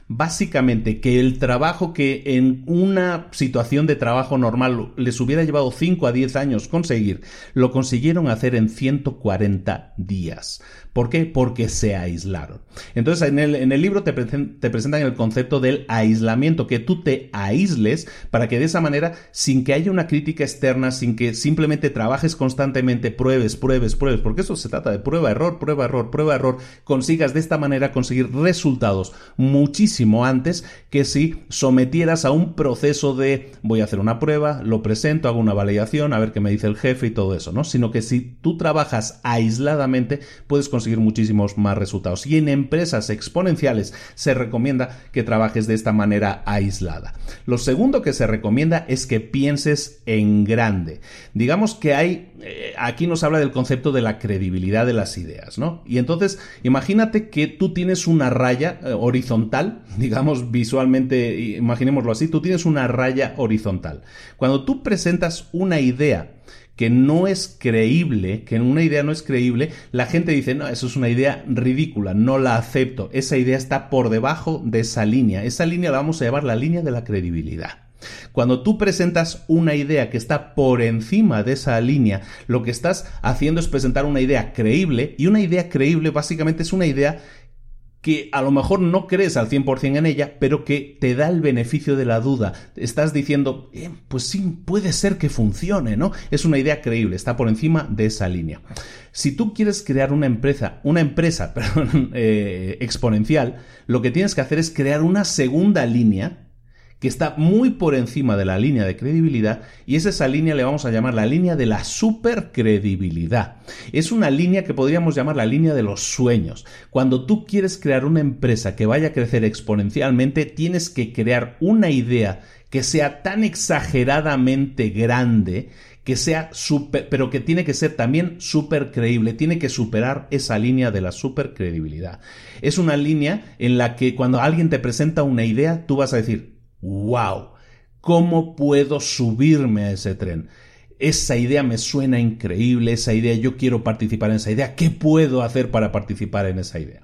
básicamente que el trabajo que en una situación de trabajo normal les hubiera llevado 5 a 10 años conseguir, lo consiguieron hacer en 140 días. ¿Por qué? Porque se aislaron. Entonces, en el, en el libro te, te, presentan el concepto del aislamiento, que tú te aísles para que de esa manera, sin que haya una crítica externa, sin que simplemente trabajes constantemente, pruebes, pruebes, pruebes, porque eso se trata de prueba, error, prueba, error, prueba, error, consigas de esta manera conseguir resultados muchísimo antes que si sometieras a un proceso de voy a hacer una prueba, lo presento, hago una validación, a ver qué me dice el jefe y todo eso, ¿no? Sino que si tú trabajas aisladamente, puedes conseguir conseguir muchísimos más resultados. Y en empresas exponenciales se recomienda que trabajes de esta manera aislada. Lo segundo que se recomienda es que pienses en grande. Digamos que hay, eh, aquí nos habla del concepto de la credibilidad de las ideas, ¿no? Y entonces, imagínate que tú tienes una raya eh, horizontal, digamos visualmente, imaginémoslo así, tú tienes una raya horizontal. Cuando tú presentas una idea, que no es creíble, que una idea no es creíble, la gente dice, no, eso es una idea ridícula, no la acepto. Esa idea está por debajo de esa línea. Esa línea la vamos a llamar la línea de la credibilidad. Cuando tú presentas una idea que está por encima de esa línea, lo que estás haciendo es presentar una idea creíble y una idea creíble básicamente es una idea que a lo mejor no crees al 100% en ella, pero que te da el beneficio de la duda. Estás diciendo, eh, pues sí, puede ser que funcione, ¿no? Es una idea creíble, está por encima de esa línea. Si tú quieres crear una empresa, una empresa, eh, exponencial, lo que tienes que hacer es crear una segunda línea que está muy por encima de la línea de credibilidad y es esa línea le vamos a llamar la línea de la supercredibilidad. Es una línea que podríamos llamar la línea de los sueños. Cuando tú quieres crear una empresa que vaya a crecer exponencialmente, tienes que crear una idea que sea tan exageradamente grande que sea super, pero que tiene que ser también súper creíble, tiene que superar esa línea de la supercredibilidad. Es una línea en la que cuando alguien te presenta una idea, tú vas a decir, wow, ¿cómo puedo subirme a ese tren? Esa idea me suena increíble, esa idea, yo quiero participar en esa idea, ¿qué puedo hacer para participar en esa idea?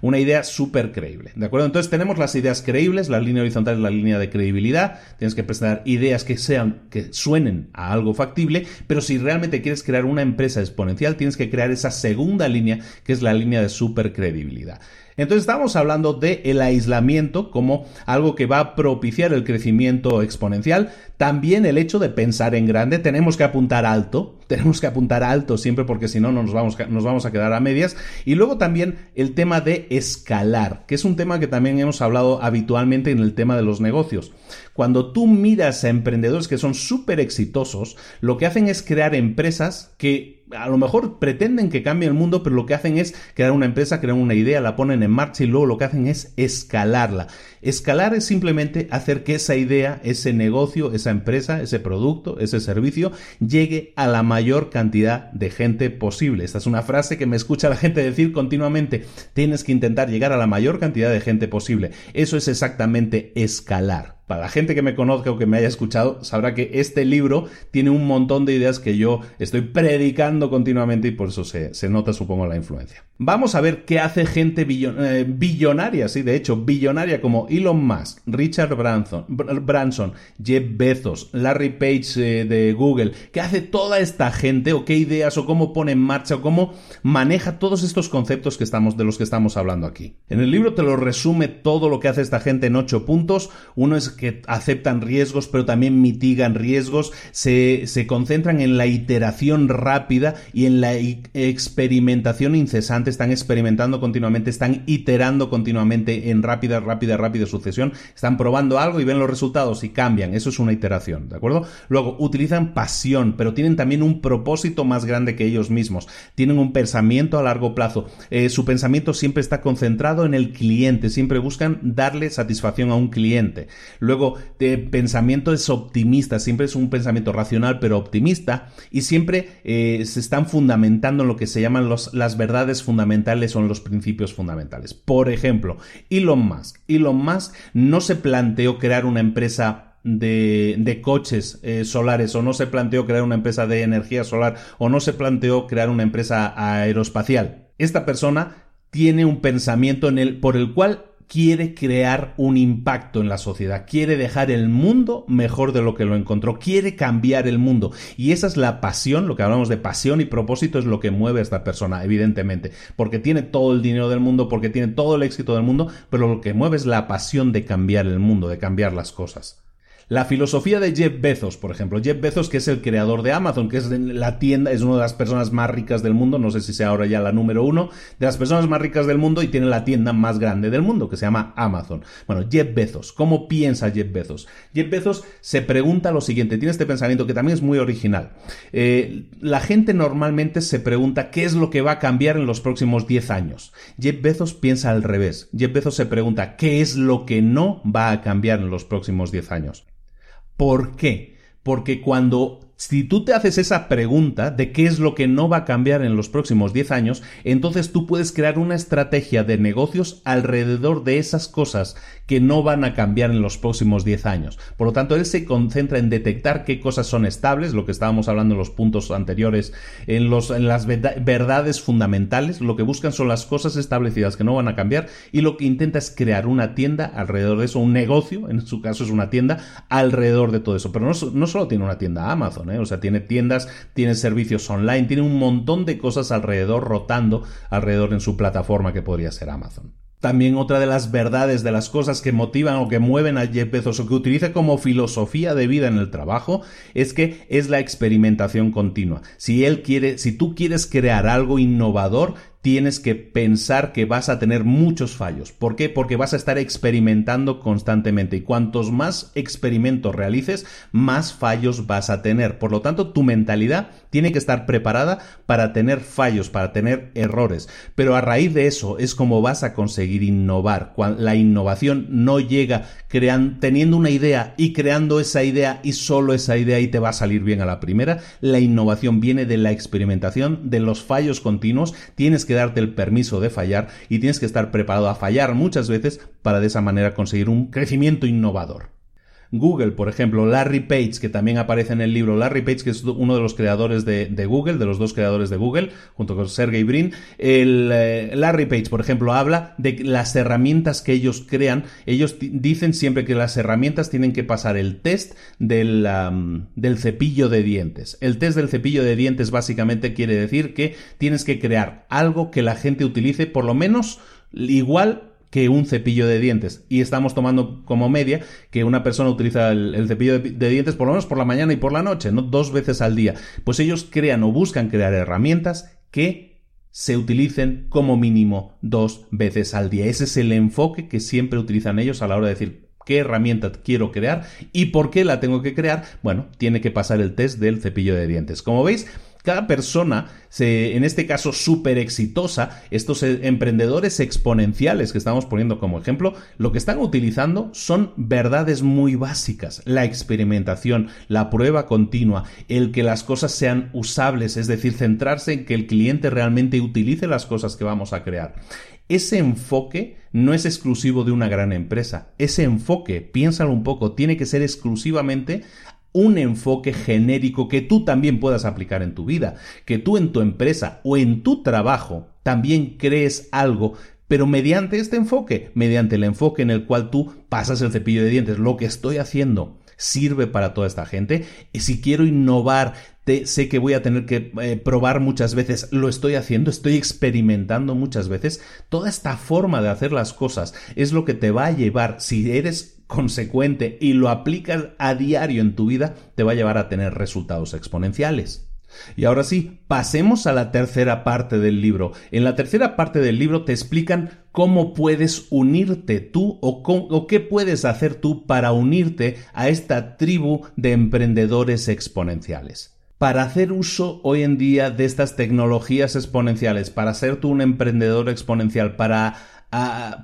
Una idea súper creíble, ¿de acuerdo? Entonces tenemos las ideas creíbles, la línea horizontal es la línea de credibilidad, tienes que presentar ideas que sean, que suenen a algo factible, pero si realmente quieres crear una empresa exponencial, tienes que crear esa segunda línea, que es la línea de super credibilidad. Entonces estamos hablando de el aislamiento como algo que va a propiciar el crecimiento exponencial. También el hecho de pensar en grande, tenemos que apuntar alto, tenemos que apuntar alto siempre porque si no nos vamos, nos vamos a quedar a medias. Y luego también el tema de escalar, que es un tema que también hemos hablado habitualmente en el tema de los negocios. Cuando tú miras a emprendedores que son súper exitosos, lo que hacen es crear empresas que a lo mejor pretenden que cambie el mundo, pero lo que hacen es crear una empresa, crear una idea, la ponen en marcha y luego lo que hacen es escalarla. Escalar es simplemente hacer que esa idea, ese negocio, esa empresa, ese producto, ese servicio llegue a la mayor cantidad de gente posible. Esta es una frase que me escucha la gente decir continuamente. Tienes que intentar llegar a la mayor cantidad de gente posible. Eso es exactamente escalar. para la gente que me conozca o que me haya escuchado, sabrá que este libro tiene un montón de ideas que yo estoy predicando continuamente y por eso se, nota, supongo, la influencia. Vamos a ver qué hace gente eh, billonaria, sí, de hecho, billonaria como Elon Musk, Richard Branson, Jeff Bezos, Larry Page eh, de Google, qué hace toda esta gente o qué ideas o cómo pone en marcha o cómo maneja todos estos conceptos que estamos, de los que estamos hablando aquí. En el libro te lo resume todo lo que hace esta gente en ocho puntos. Uno es que aceptan riesgos, pero también mitigan riesgos, se, se concentran en la iteración rápida y en la experimentación incesante, están experimentando continuamente, están iterando continuamente en rápida, rápida, rápida sucesión, están probando algo y ven los resultados y cambian, eso es una iteración, ¿de acuerdo? Luego, utilizan pasión, pero tienen también un propósito más grande que ellos mismos, tienen un pensamiento a largo plazo, eh, su pensamiento siempre está concentrado en el cliente, siempre buscan darle satisfacción a un cliente. Luego, de pensamiento es optimista, siempre es un pensamiento racional pero optimista y siempre eh, se están fundamentando en lo que se llaman las verdades fundamentales o los principios fundamentales. Por ejemplo, Elon Musk. Elon Musk no se planteó crear una empresa de, coches eh, solares o no se planteó crear una empresa de energía solar o no se planteó crear una empresa aeroespacial. Esta persona tiene un pensamiento en el, por el cual quiere crear un impacto en la sociedad, quiere dejar el mundo mejor de lo que lo encontró, quiere cambiar el mundo. Y esa es la pasión, lo que hablamos de pasión y propósito es lo que mueve a esta persona, evidentemente, porque tiene todo el dinero del mundo, porque tiene todo el éxito del mundo, pero lo que mueve es la pasión de cambiar el mundo, de cambiar las cosas. La filosofía de Jeff Bezos, por ejemplo. Jeff Bezos, que es el creador de Amazon, que es la tienda, es una de las personas más ricas del mundo, no sé si sea ahora ya la número uno, de las personas más ricas del mundo y tiene la tienda más grande del mundo, que se llama Amazon. Bueno, Jeff Bezos, ¿cómo piensa Jeff Bezos? Jeff Bezos se pregunta lo siguiente, tiene este pensamiento que también es muy original. Eh, la gente normalmente se pregunta qué es lo que va a cambiar en los próximos 10 años. Jeff Bezos piensa al revés. Jeff Bezos se pregunta qué es lo que no va a cambiar en los próximos 10 años. ¿Por qué? Porque cuando si tú te haces esa pregunta de qué es lo que no va a cambiar en los próximos 10 años, entonces tú puedes crear una estrategia de negocios alrededor de esas cosas que no van a cambiar en los próximos 10 años. Por lo tanto, él se concentra en detectar qué cosas son estables, lo que estábamos hablando en los puntos anteriores, en, los, en las verdades fundamentales. Lo que buscan son las cosas establecidas que no van a cambiar y lo que intenta es crear una tienda alrededor de eso, un negocio, en su caso es una tienda, alrededor de todo eso. Pero no, no solo tiene una tienda Amazon, ¿eh? O sea, tiene tiendas, tiene servicios online, tiene un montón de cosas alrededor, rotando alrededor en su plataforma que podría ser Amazon. También otra de las verdades, de las cosas que motivan o que mueven a Jeff Bezos o que utiliza como filosofía de vida en el trabajo, es que es la experimentación continua. Si él quiere, si tú quieres crear algo innovador, tienes que pensar que vas a tener muchos fallos. ¿Por qué? Porque vas a estar experimentando constantemente y cuantos más experimentos realices, más fallos vas a tener. Por lo tanto, tu mentalidad tiene que estar preparada para tener fallos, para tener errores. Pero a raíz de eso es como vas a conseguir innovar. La innovación no llega teniendo una idea y creando esa idea y solo esa idea y te va a salir bien a la primera. La innovación viene de la experimentación, de los fallos continuos. Tienes que darte el permiso de fallar y tienes que estar preparado a fallar muchas veces para de esa manera conseguir un crecimiento innovador. Google, por ejemplo, Larry Page, que también aparece en el libro, Larry Page, que es uno de los creadores de, Google, de los dos creadores de Google, junto con Sergey Brin, eh, Larry Page, por ejemplo, habla de las herramientas que ellos crean. Ellos dicen siempre que las herramientas tienen que pasar el test del cepillo de dientes. El test del cepillo de dientes básicamente quiere decir que tienes que crear algo que la gente utilice por lo menos igual que un cepillo de dientes. Y estamos tomando como media que una persona utiliza el, cepillo de, dientes por lo menos por la mañana y por la noche, no dos veces al día. Pues ellos crean o buscan crear herramientas que se utilicen como mínimo dos veces al día. Ese es el enfoque que siempre utilizan ellos a la hora de decir qué herramienta quiero crear y por qué la tengo que crear. Bueno, tiene que pasar el test del cepillo de dientes. Como veis, cada persona, se, en este caso súper exitosa, estos e, emprendedores exponenciales que estamos poniendo como ejemplo, lo que están utilizando son verdades muy básicas. La experimentación, la prueba continua, el que las cosas sean usables, es decir, centrarse en que el cliente realmente utilice las cosas que vamos a crear. ese enfoque no es exclusivo de una gran empresa. Ese enfoque, piénsalo un poco, tiene que ser exclusivamente un enfoque genérico que tú también puedas aplicar en tu vida, que tú en tu empresa o en tu trabajo también crees algo pero mediante este enfoque, mediante el enfoque en el cual tú pasas el cepillo de dientes, lo que estoy haciendo sirve para toda esta gente. Y si quiero innovar, sé que voy a tener que eh, probar muchas veces, lo estoy haciendo, estoy experimentando muchas veces. Toda esta forma de hacer las cosas es lo que te va a llevar, si eres consecuente y lo aplicas a diario en tu vida, te va a llevar a tener resultados exponenciales. Y ahora sí, pasemos a la tercera parte del libro. En la tercera parte del libro te explican cómo puedes unirte tú o, qué puedes hacer tú para unirte a esta tribu de emprendedores exponenciales para hacer uso hoy en día de estas tecnologías exponenciales, para ser tú un emprendedor exponencial, para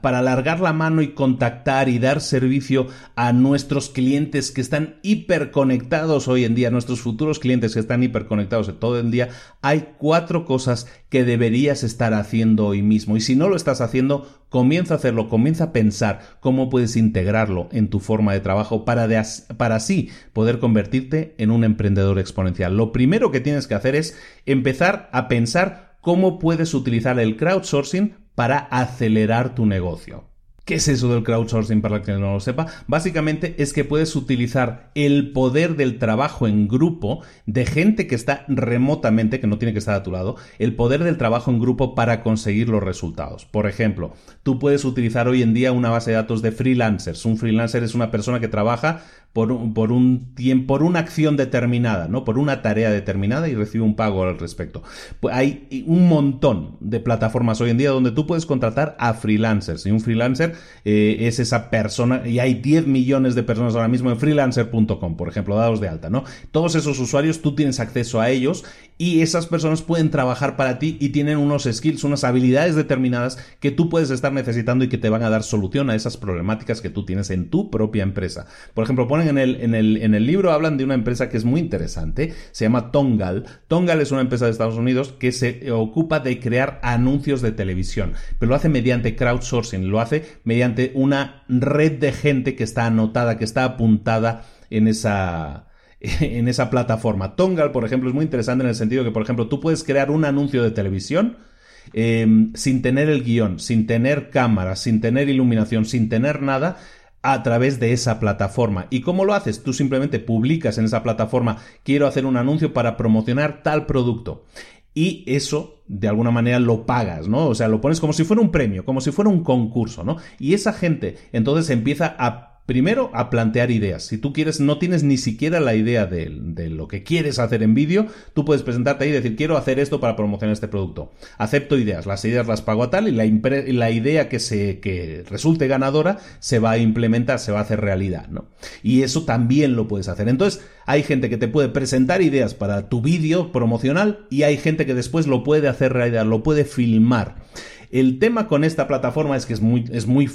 para alargar la mano y contactar y dar servicio a nuestros clientes que están hiperconectados hoy en día, nuestros futuros clientes que están hiperconectados todo el día, hay cuatro cosas que deberías estar haciendo hoy mismo. Y si no lo estás haciendo, comienza a hacerlo, comienza a pensar cómo puedes integrarlo en tu forma de trabajo para, para así poder convertirte en un emprendedor exponencial. Lo primero que tienes que hacer es empezar a pensar cómo puedes utilizar el crowdsourcing para acelerar tu negocio. ¿Qué es eso del crowdsourcing para el que no lo sepa? Básicamente es que puedes utilizar el poder del trabajo en grupo de gente que está remotamente, que no tiene que estar a tu lado, el poder del trabajo en grupo para conseguir los resultados. Por ejemplo, tú puedes utilizar hoy en día una base de datos de freelancers. Un freelancer es una persona que trabaja por un, por un tiempo, por una acción determinada, ¿no? Por una tarea determinada y recibe un pago al respecto. Pues hay un montón de plataformas hoy en día donde tú puedes contratar a freelancers. Y un freelancer eh, es esa persona, y hay 10 millones de personas ahora mismo en freelancer.com, por ejemplo, dados de alta, ¿no? Todos esos usuarios tú tienes acceso a ellos y esas personas pueden trabajar para ti y tienen unos skills, unas habilidades determinadas que tú puedes estar necesitando y que te van a dar solución a esas problemáticas que tú tienes en tu propia empresa. Por ejemplo, en el, libro, hablan de una empresa que es muy interesante, se llama Tongal. Tongal es una empresa de Estados Unidos que se ocupa de crear anuncios de televisión, pero lo hace mediante crowdsourcing, lo hace mediante una red de gente que está anotada, que está apuntada en esa en esa plataforma. Tongal, por ejemplo, es muy interesante en el sentido que, por ejemplo, tú puedes crear un anuncio de televisión em, sin tener el guion, sin tener cámara, sin tener iluminación, sin tener nada, a través de esa plataforma. ¿Y cómo lo haces? Tú simplemente publicas en esa plataforma, quiero hacer un anuncio para promocionar tal producto. Y eso, de alguna manera, lo pagas, ¿no? O sea, lo pones como si fuera un premio, como si fuera un concurso, ¿no? Y esa gente entonces empieza a Primero, a plantear ideas. Si tú quieres, no tienes ni siquiera la idea de, lo que quieres hacer en vídeo, tú puedes presentarte ahí y decir, quiero hacer esto para promocionar este producto. Acepto ideas, las ideas las pago a tal y la, idea que, se, que resulte ganadora se va a implementar, se va a hacer realidad, ¿no? Y eso también lo puedes hacer. Entonces, hay gente que te puede presentar ideas para tu vídeo promocional y hay gente que después lo puede hacer realidad, lo puede filmar. El tema con esta plataforma es que es muy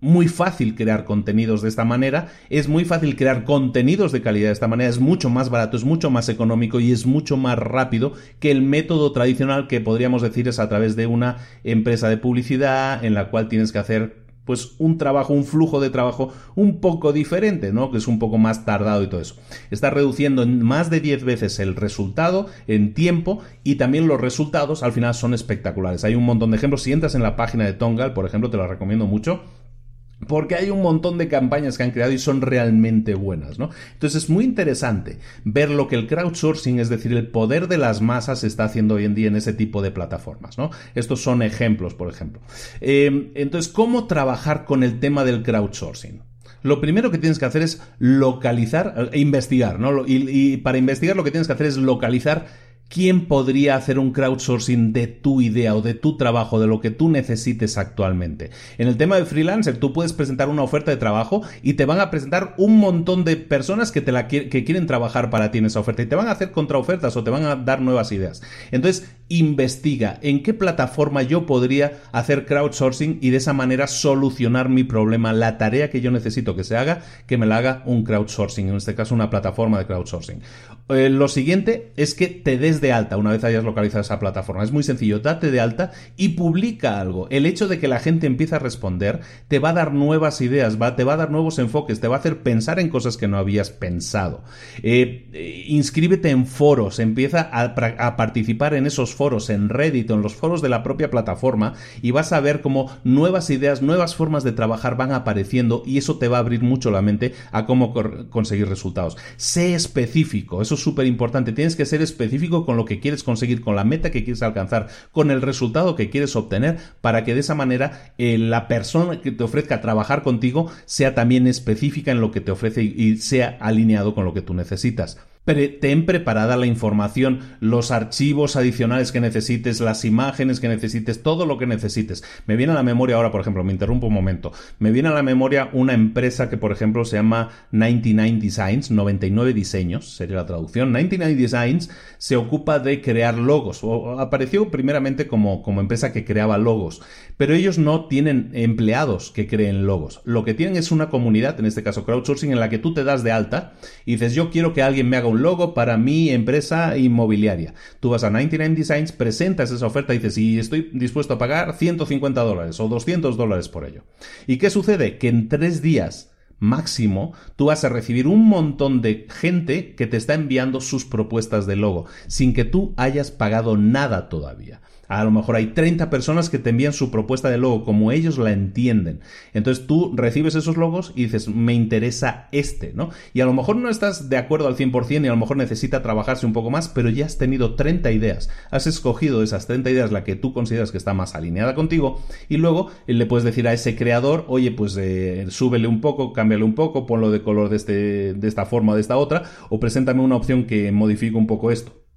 muy fácil crear contenidos de esta manera, es muy fácil crear contenidos de calidad de esta manera, es mucho más barato, es mucho más económico y es mucho más rápido que el método tradicional que podríamos decir es a través de una empresa de publicidad en la cual tienes que hacer pues un trabajo, un flujo de trabajo un poco diferente, ¿no? Que es un poco más tardado y todo eso. Está reduciendo en más de 10 veces el resultado en tiempo y también los resultados al final son espectaculares. Hay un montón de ejemplos. Si entras en la página de Tongal, por ejemplo, te lo recomiendo mucho porque hay un montón de campañas que han creado y son realmente buenas, ¿no? Entonces es muy interesante ver lo que el crowdsourcing, es decir, el poder de las masas está haciendo hoy en día en ese tipo de plataformas, ¿no? Estos son ejemplos, por ejemplo. Eh, entonces, ¿cómo trabajar con el tema del crowdsourcing? Lo primero que tienes que hacer es localizar e investigar, ¿no? y para investigar lo que tienes que hacer es localizar ¿Quién podría hacer un crowdsourcing de tu idea o de tu trabajo, de lo que tú necesites actualmente? En el tema de freelancer, tú puedes presentar una oferta de trabajo y te van a presentar un montón de personas que, te la, que quieren trabajar para ti en esa oferta y te van a hacer contraofertas o te van a dar nuevas ideas. Entonces, investiga en qué plataforma yo podría hacer crowdsourcing y de esa manera solucionar mi problema, la tarea que yo necesito que se haga, que me la haga un crowdsourcing, en este caso una plataforma de crowdsourcing. Eh, lo siguiente es que te des de alta una vez hayas localizado esa plataforma. Es muy sencillo, date de alta y publica algo. El hecho de que la gente empiece a responder te va a dar nuevas ideas, va, te va a dar nuevos enfoques, te va a hacer pensar en cosas que no habías pensado. Eh, eh, inscríbete en foros, empieza a, a participar en esos foros, en Reddit en los foros de la propia plataforma y vas a ver cómo nuevas ideas, nuevas formas de trabajar van apareciendo y eso te va a abrir mucho la mente a cómo conseguir resultados. Sé específico, eso es súper importante. Tienes que ser específico con lo que quieres conseguir, con la meta que quieres alcanzar, con el resultado que quieres obtener para que de esa manera eh, la persona que te ofrezca trabajar contigo sea también específica en lo que te ofrece y sea alineado con lo que tú necesitas ten preparada la información, los archivos adicionales que necesites, las imágenes que necesites, todo lo que necesites. Me viene a la memoria ahora, por ejemplo, me interrumpo un momento, me viene a la memoria una empresa que, por ejemplo, se llama 99 Designs, 99 diseños, sería la traducción. 99 Designs se ocupa de crear logos, apareció primeramente como, como empresa que creaba logos, pero ellos no tienen empleados que creen logos. Lo que tienen es una comunidad, en este caso crowdsourcing, en la que tú te das de alta y dices, yo quiero que alguien me haga un logo para mi empresa inmobiliaria. Tú vas a 99 Designs, presentas esa oferta y dices, y estoy dispuesto a pagar 150 dólares o 200 dólares por ello. ¿Y qué sucede? Que en tres días máximo, tú vas a recibir un montón de gente que te está enviando sus propuestas de logo, sin que tú hayas pagado nada todavía. A lo mejor hay 30 personas que te envían su propuesta de logo como ellos la entienden. Entonces tú recibes esos logos y dices, me interesa este, ¿no? Y a lo mejor no estás de acuerdo al 100% y a lo mejor necesita trabajarse un poco más, pero ya has tenido 30 ideas. Has escogido esas 30 ideas la que tú consideras que está más alineada contigo y luego le puedes decir a ese creador, oye, pues eh, súbele un poco, cámbiale un poco, ponlo de color de, este, de esta forma o de esta otra, o preséntame una opción que modifique un poco esto.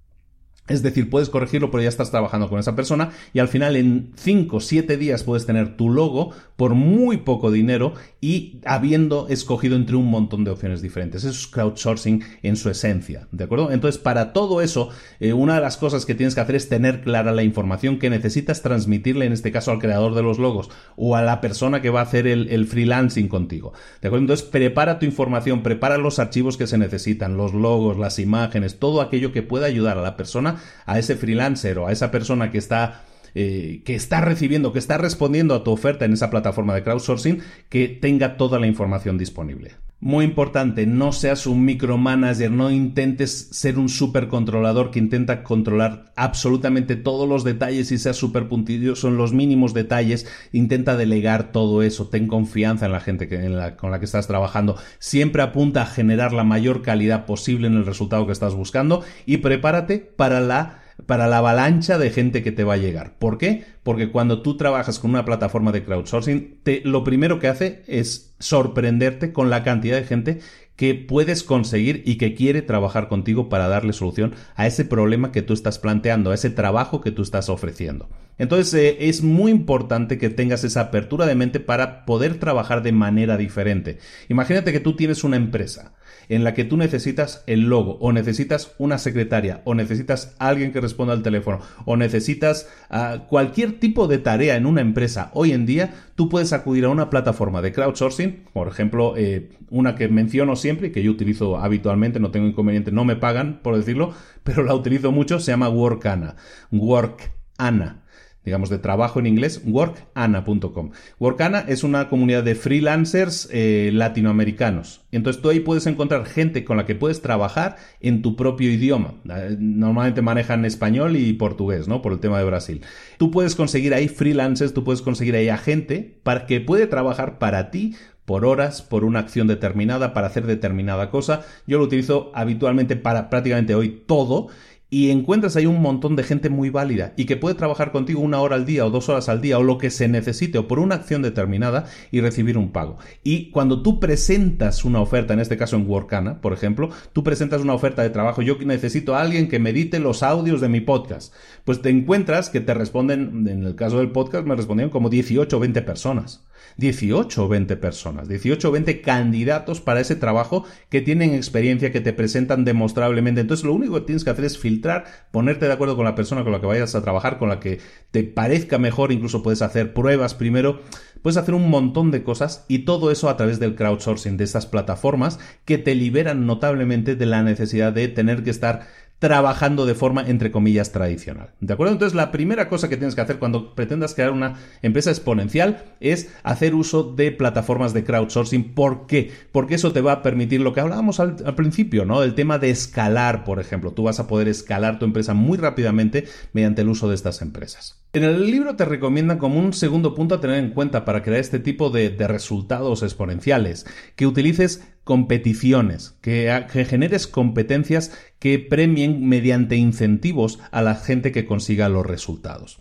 Es decir, puedes corregirlo, pero ya estás trabajando con esa persona y al final en 5 o 7 días puedes tener tu logo por muy poco dinero y habiendo escogido entre un montón de opciones diferentes. Eso es crowdsourcing en su esencia, ¿de acuerdo? Entonces, para todo eso, eh, una de las cosas que tienes que hacer es tener clara la información que necesitas transmitirle, en este caso al creador de los logos o a la persona que va a hacer el, el freelancing contigo, ¿de acuerdo? Entonces, prepara tu información, prepara los archivos que se necesitan, los logos, las imágenes, todo aquello que pueda ayudar a la persona a ese freelancer o a esa persona que está eh, que está recibiendo, que está respondiendo a tu oferta en esa plataforma de crowdsourcing, que tenga toda la información disponible. Muy importante, no seas un micromanager, no intentes ser un supercontrolador que intenta controlar absolutamente todos los detalles y sea súper puntidioso en los mínimos detalles. Intenta delegar todo eso, ten confianza en la gente con la que estás trabajando. Siempre apunta a generar la mayor calidad posible en el resultado que estás buscando y prepárate para la para la avalancha de gente que te va a llegar. ¿Por qué? Porque cuando tú trabajas con una plataforma de crowdsourcing, te, lo primero que hace es sorprenderte con la cantidad de gente que puedes conseguir y que quiere trabajar contigo para darle solución a ese problema que tú estás planteando, a ese trabajo que tú estás ofreciendo. Entonces eh, es muy importante que tengas esa apertura de mente para poder trabajar de manera diferente. Imagínate que tú tienes una empresa en la que tú necesitas el logo o necesitas una secretaria o necesitas alguien que responda al teléfono o necesitas ah, cualquier tipo de tarea en una empresa hoy en día, tú puedes acudir a una plataforma de crowdsourcing, por ejemplo, eh, una que menciono siempre y que yo utilizo habitualmente, no tengo inconveniente, no me pagan por decirlo, pero la utilizo mucho, se llama Workana. Workana digamos, de trabajo en inglés, workana.com. Workana es una comunidad de freelancers eh, latinoamericanos. Entonces tú ahí puedes encontrar gente con la que puedes trabajar en tu propio idioma. Eh, normalmente manejan español y portugués, ¿no? Por el tema de Brasil. Tú puedes conseguir ahí freelancers, tú puedes conseguir ahí a gente para que puede trabajar para ti por horas, por una acción determinada, para hacer determinada cosa. Yo lo utilizo habitualmente para prácticamente hoy todo y encuentras ahí un montón de gente muy válida y que puede trabajar contigo una hora al día o dos horas al día o lo que se necesite o por una acción determinada y recibir un pago. Y cuando tú presentas una oferta, en este caso en Workana, por ejemplo, tú presentas una oferta de trabajo, yo necesito a alguien que me edite los audios de mi podcast, pues te encuentras que te responden, en el caso del podcast me respondieron como 18 o 20 personas. 18 o 20 personas, 18 o 20 candidatos para ese trabajo que tienen experiencia, que te presentan demostrablemente. Entonces lo único que tienes que hacer es filtrar, ponerte de acuerdo con la persona con la que vayas a trabajar, con la que te parezca mejor, incluso puedes hacer pruebas primero, puedes hacer un montón de cosas y todo eso a través del crowdsourcing, de estas plataformas que te liberan notablemente de la necesidad de tener que estar trabajando de forma, entre comillas, tradicional. ¿De acuerdo? Entonces, la primera cosa que tienes que hacer cuando pretendas crear una empresa exponencial es hacer uso de plataformas de crowdsourcing. ¿Por qué? Porque eso te va a permitir lo que hablábamos al, principio, ¿no? El tema de escalar, por ejemplo. Tú vas a poder escalar tu empresa muy rápidamente mediante el uso de estas empresas. En el libro te recomiendan como un segundo punto a tener en cuenta para crear este tipo de, resultados exponenciales, que utilices competiciones, que, que, generes competencias que premien mediante incentivos a la gente que consiga los resultados.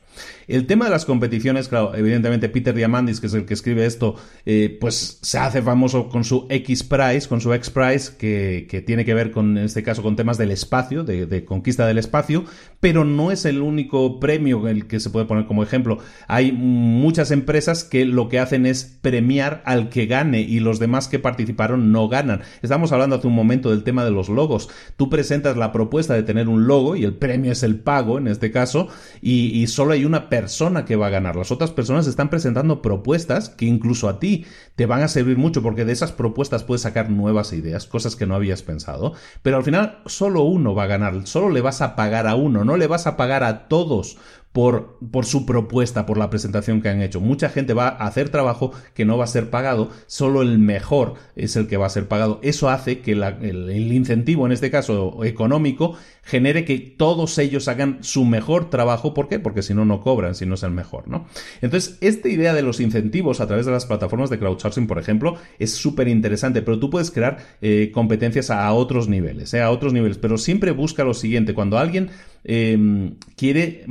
El tema de las competiciones, claro, evidentemente Peter Diamandis, que es el que escribe esto, eh, pues se hace famoso con su X Prize, con su X Prize, que, tiene que ver con, en este caso, con temas del espacio, de, conquista del espacio, pero no es el único premio el que se puede poner como ejemplo. Hay muchas empresas que lo que hacen es premiar al que gane y los demás que participaron no ganan. Estamos hablando hace un momento del tema de los logos. Tú presentas la propuesta de tener un logo y el premio es el pago, en este caso, y, y solo hay una persona que va a ganar. Las otras personas están presentando propuestas que incluso a ti te van a servir mucho porque de esas propuestas puedes sacar nuevas ideas, cosas que no habías pensado. Pero al final solo uno va a ganar, solo le vas a pagar a uno, no le vas a pagar a todos por, su propuesta, por la presentación que han hecho. Mucha gente va a hacer trabajo que no va a ser pagado, solo el mejor es el que va a ser pagado. Eso hace que el, el, incentivo, en este caso económico, genere que todos ellos hagan su mejor trabajo. ¿Por qué? Porque si no, no cobran, si no es el mejor, ¿no? Entonces, esta idea de los incentivos a través de las plataformas de crowdsourcing, por ejemplo, es súper interesante, pero tú puedes crear eh, competencias a otros niveles, ¿eh? a otros niveles, pero siempre busca lo siguiente, cuando alguien eh, quiere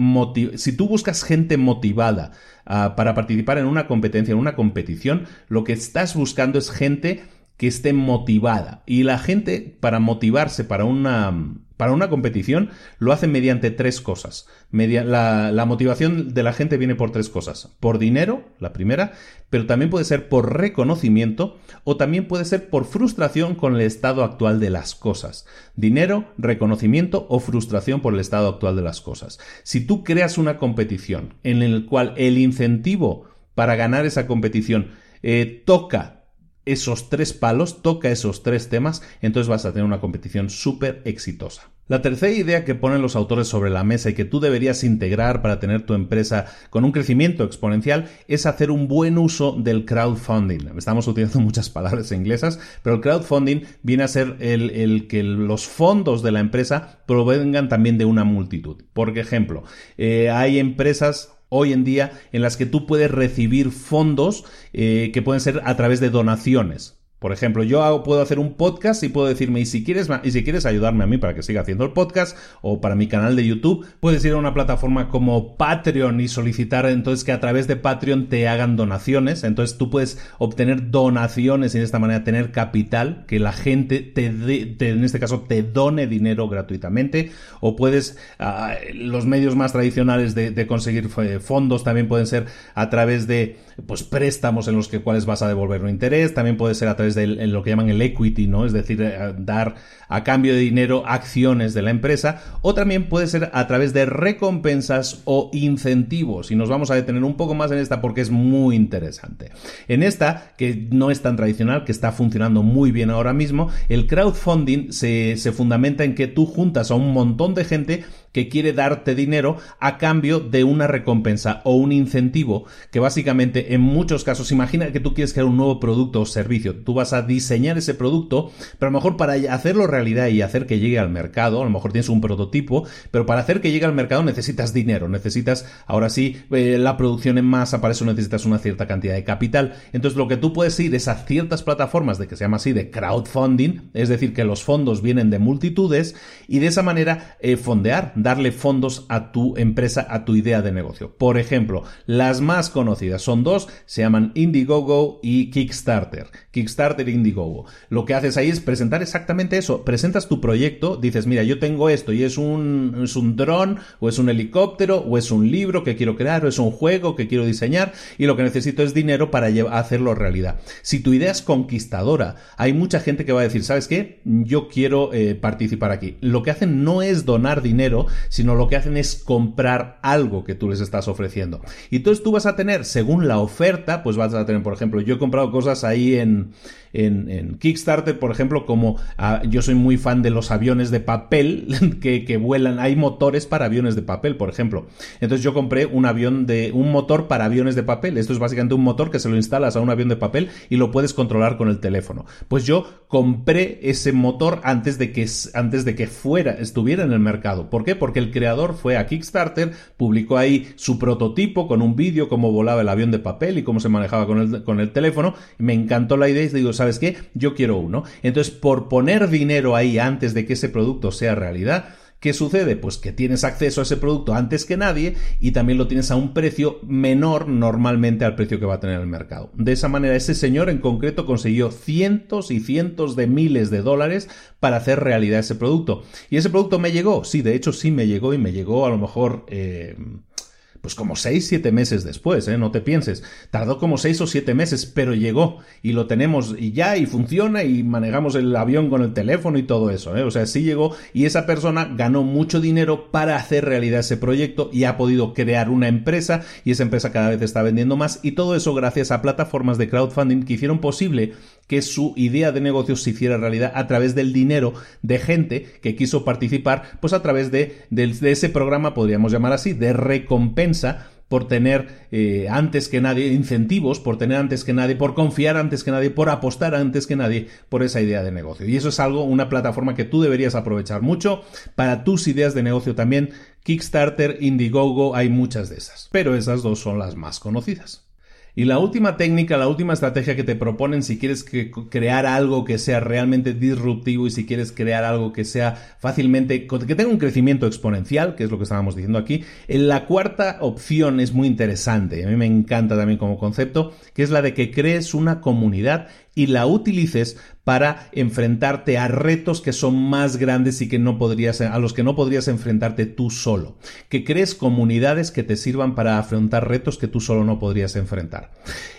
si tú buscas gente motivada uh, para participar en una competencia, en una competición, lo que estás buscando es gente que esté motivada. Y la gente, para motivarse para una, para una competición, lo hace mediante tres cosas. la, la, motivación de la gente viene por tres cosas. Por dinero, la primera, pero también puede ser por reconocimiento o también puede ser por frustración con el estado actual de las cosas. Dinero, reconocimiento o frustración por el estado actual de las cosas. Si tú creas una competición en el cual el incentivo para ganar esa competición eh, toca esos tres palos, toca esos tres temas, entonces vas a tener una competición súper exitosa. La tercera idea que ponen los autores sobre la mesa y que tú deberías integrar para tener tu empresa con un crecimiento exponencial es hacer un buen uso del crowdfunding. Estamos utilizando muchas palabras inglesas, pero el crowdfunding viene a ser el, que los fondos de la empresa provengan también de una multitud. Por ejemplo, eh, hay empresas hoy en día en las que tú puedes recibir fondos eh, que pueden ser a través de donaciones. Por ejemplo, yo puedo hacer un podcast y puedo decirme, y si quieres, y si quieres ayudarme a mí para que siga haciendo el podcast o para mi canal de YouTube, puedes ir a una plataforma como Patreon y solicitar entonces que a través de Patreon te hagan donaciones. Entonces tú puedes obtener donaciones y de esta manera tener capital, que la gente te, en este caso, te done dinero gratuitamente. O puedes, ah, los medios más tradicionales de, conseguir eh, fondos también pueden ser a través de, pues, préstamos en los que cuales vas a devolver un interés. También puede ser a través de lo que llaman el equity, ¿no? Es decir, eh, dar a cambio de dinero acciones de la empresa, o también puede ser a través de recompensas o incentivos. Y nos vamos a detener un poco más en esta porque es muy interesante. En esta, que no es tan tradicional, que está funcionando muy bien ahora mismo, el crowdfunding se, se fundamenta en que tú juntas a un montón de gente que quiere darte dinero a cambio de una recompensa o un incentivo que básicamente en muchos casos, imagina que tú quieres crear un nuevo producto o servicio, tú vas a diseñar ese producto, pero a lo mejor para hacerlo realidad y hacer que llegue al mercado, a lo mejor tienes un prototipo, pero para hacer que llegue al mercado necesitas dinero, necesitas ahora sí eh, la producción en masa, para eso necesitas una cierta cantidad de capital. Entonces lo que tú puedes ir es a ciertas plataformas de que se llama así de crowdfunding, es decir, que los fondos vienen de multitudes y de esa manera eh, fondear darle fondos a tu empresa, a tu idea de negocio. Por ejemplo, las más conocidas son dos, se llaman Indiegogo y Kickstarter. Kickstarter e Indiegogo. Lo que haces ahí es presentar exactamente eso. Presentas tu proyecto, dices, mira, yo tengo esto y es un, es un dron, o es un helicóptero, o es un libro que quiero crear, o es un juego que quiero diseñar, y lo que necesito es dinero para hacerlo realidad. Si tu idea es conquistadora, hay mucha gente que va a decir, ¿sabes qué? Yo quiero eh, participar aquí. Lo que hacen no es donar dinero, sino lo que hacen es comprar algo que tú les estás ofreciendo. Y entonces tú vas a tener, según la oferta, pues vas a tener, por ejemplo, yo he comprado cosas ahí en, en, Kickstarter, por ejemplo, como ah, yo soy muy fan de los aviones de papel que, que, vuelan, hay motores para aviones de papel, por ejemplo. Entonces yo compré un avión de, un motor para aviones de papel. Esto es básicamente un motor que se lo instalas a un avión de papel y lo puedes controlar con el teléfono. Pues yo compré ese motor antes de que, antes de que fuera, estuviera en el mercado. ¿Por qué? Porque el creador fue a Kickstarter, publicó ahí su prototipo con un vídeo, cómo volaba el avión de papel y cómo se manejaba con el, con el teléfono. Me encantó la idea y digo, ¿sabes qué? Yo quiero uno. Entonces, por poner dinero ahí antes de que ese producto sea realidad, ¿Qué sucede? Pues que tienes acceso a ese producto antes que nadie y también lo tienes a un precio menor normalmente al precio que va a tener el mercado. De esa manera, ese señor en concreto consiguió cientos y cientos de miles de dólares para hacer realidad ese producto. ¿Y ese producto me llegó? Sí, de hecho sí me llegó y me llegó a lo mejor... Eh, pues como seis, siete meses después, ¿eh? no te pienses. Tardó como seis o siete meses, pero llegó y lo tenemos y ya y funciona y manejamos el avión con el teléfono y todo eso. ¿eh? O sea, sí llegó y esa persona ganó mucho dinero para hacer realidad ese proyecto y ha podido crear una empresa y esa empresa cada vez está vendiendo más y todo eso gracias a plataformas de crowdfunding que hicieron posible que su idea de negocio se hiciera realidad a través del dinero de gente que quiso participar, pues a través de, ese programa, podríamos llamar así, de recompensa por tener eh, antes que nadie incentivos, por tener antes que nadie, por confiar antes que nadie, por apostar antes que nadie por esa idea de negocio. Y eso es algo, una plataforma que tú deberías aprovechar mucho para tus ideas de negocio también. Kickstarter, Indiegogo, hay muchas de esas. Pero esas dos son las más conocidas. Y la última técnica, la última estrategia que te proponen si quieres crear algo que sea realmente disruptivo y si quieres crear algo que sea fácilmente, que tenga un crecimiento exponencial, que es lo que estábamos diciendo aquí, la cuarta opción es muy interesante, a mí me encanta también como concepto, que es la de que crees una comunidad y la utilices para enfrentarte a retos que son más grandes y que no podrías, a los que no podrías enfrentarte tú solo. Que crees comunidades que te sirvan para afrontar retos que tú solo no podrías enfrentar.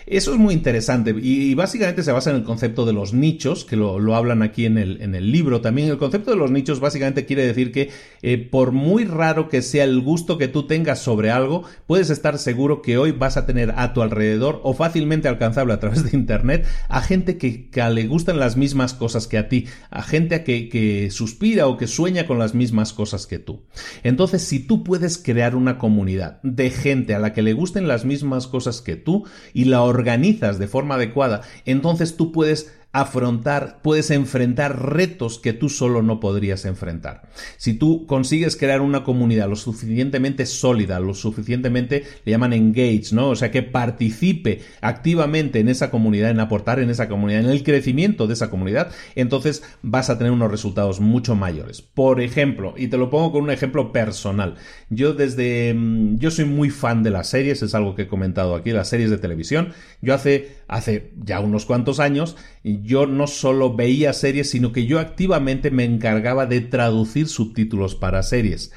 Eso es muy interesante y, básicamente se basa en el concepto de los nichos, que lo, hablan aquí en el, en el, libro. También el concepto de los nichos básicamente quiere decir que eh, por muy raro que sea el gusto que tú tengas sobre algo, puedes estar seguro que hoy vas a tener a tu alrededor o fácilmente alcanzable a través de Internet a gente que, que le gustan las mismas cosas que a ti, a gente que, que suspira o que sueña con las mismas cosas que tú. Entonces, si tú puedes crear una comunidad de gente a la que le gusten las mismas cosas que tú y la organizas de forma adecuada, entonces tú puedes afrontar, puedes enfrentar retos que tú solo no podrías enfrentar. Si tú consigues crear una comunidad lo suficientemente sólida, lo suficientemente, le llaman engage, ¿no? O sea, que participe activamente en esa comunidad, en aportar en esa comunidad, en el crecimiento de esa comunidad, entonces vas a tener unos resultados mucho mayores. Por ejemplo, y te lo pongo con un ejemplo personal. Yo desde, mm, yo soy muy fan de las series, es algo que he comentado aquí, las series de televisión. Yo hace, hace ya unos cuantos años, yo no solo veía series, sino que yo activamente me encargaba de traducir subtítulos para series.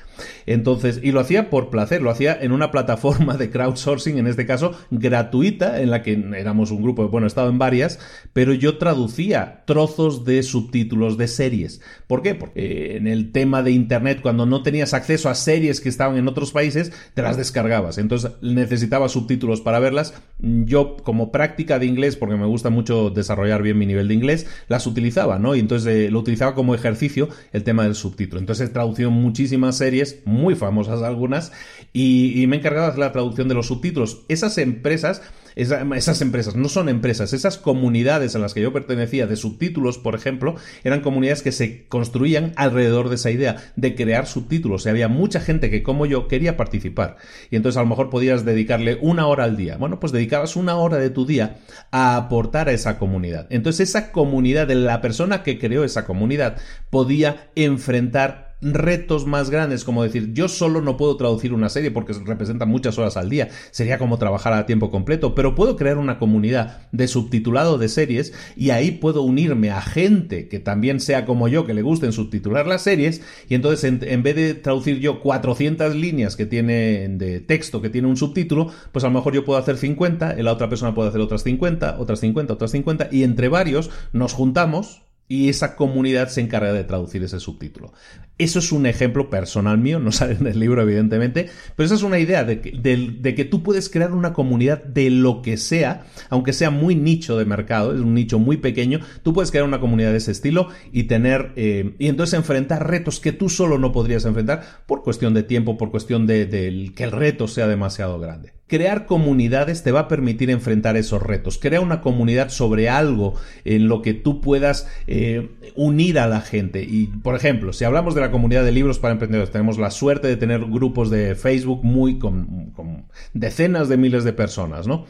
Entonces, y lo hacía por placer, lo hacía en una plataforma de crowdsourcing, en este caso gratuita, en la que éramos un grupo, bueno, he estado en varias, pero yo traducía trozos de subtítulos de series. ¿Por qué? Porque eh, en el tema de Internet, cuando no tenías acceso a series que estaban en otros países, te las descargabas. Entonces necesitaba subtítulos para verlas. Yo, como práctica de inglés, porque me gusta mucho desarrollar bien mi nivel de inglés, las utilizaba, ¿no? Y entonces eh, lo utilizaba como ejercicio el tema del subtítulo. Entonces he traducido muchísimas series muy famosas algunas, y, me he encargado de hacer la traducción de los subtítulos. Esas empresas esas empresas, no son empresas, esas comunidades a las que yo pertenecía de subtítulos, por ejemplo, eran comunidades que se construían alrededor de esa idea de crear subtítulos. Y había mucha gente que, como yo, quería participar. Y entonces a lo mejor podías dedicarle una hora al día. Bueno, pues dedicabas una hora de tu día a aportar a esa comunidad. Entonces esa comunidad, de la persona que creó esa comunidad, podía enfrentar retos más grandes, como decir, yo solo no puedo traducir una serie porque representa muchas horas al día, sería como trabajar a tiempo completo, pero puedo crear una comunidad de subtitulado de series y ahí puedo unirme a gente que también sea como yo, que le gusten subtitular las series, y entonces en, vez de traducir yo 400 líneas que tiene de texto que tiene un subtítulo, pues a lo mejor yo puedo hacer 50, la otra persona puede hacer otras 50, otras 50, otras 50, y entre varios nos juntamos y esa comunidad se encarga de traducir ese subtítulo. Eso es un ejemplo personal mío, no sale en el libro evidentemente, pero esa es una idea de que, tú puedes crear una comunidad de lo que sea, aunque sea muy nicho de mercado, es un nicho muy pequeño, tú puedes crear una comunidad de ese estilo y tener, eh, y entonces enfrentar retos que tú solo no podrías enfrentar por cuestión de tiempo, por cuestión de que el reto sea demasiado grande. Crear comunidades te va a permitir enfrentar esos retos. Crea una comunidad sobre algo en lo que tú puedas eh, unir a la gente. Y, por ejemplo, si hablamos de la comunidad de libros para emprendedores, tenemos la suerte de tener grupos de Facebook muy con, con decenas de miles de personas, ¿no?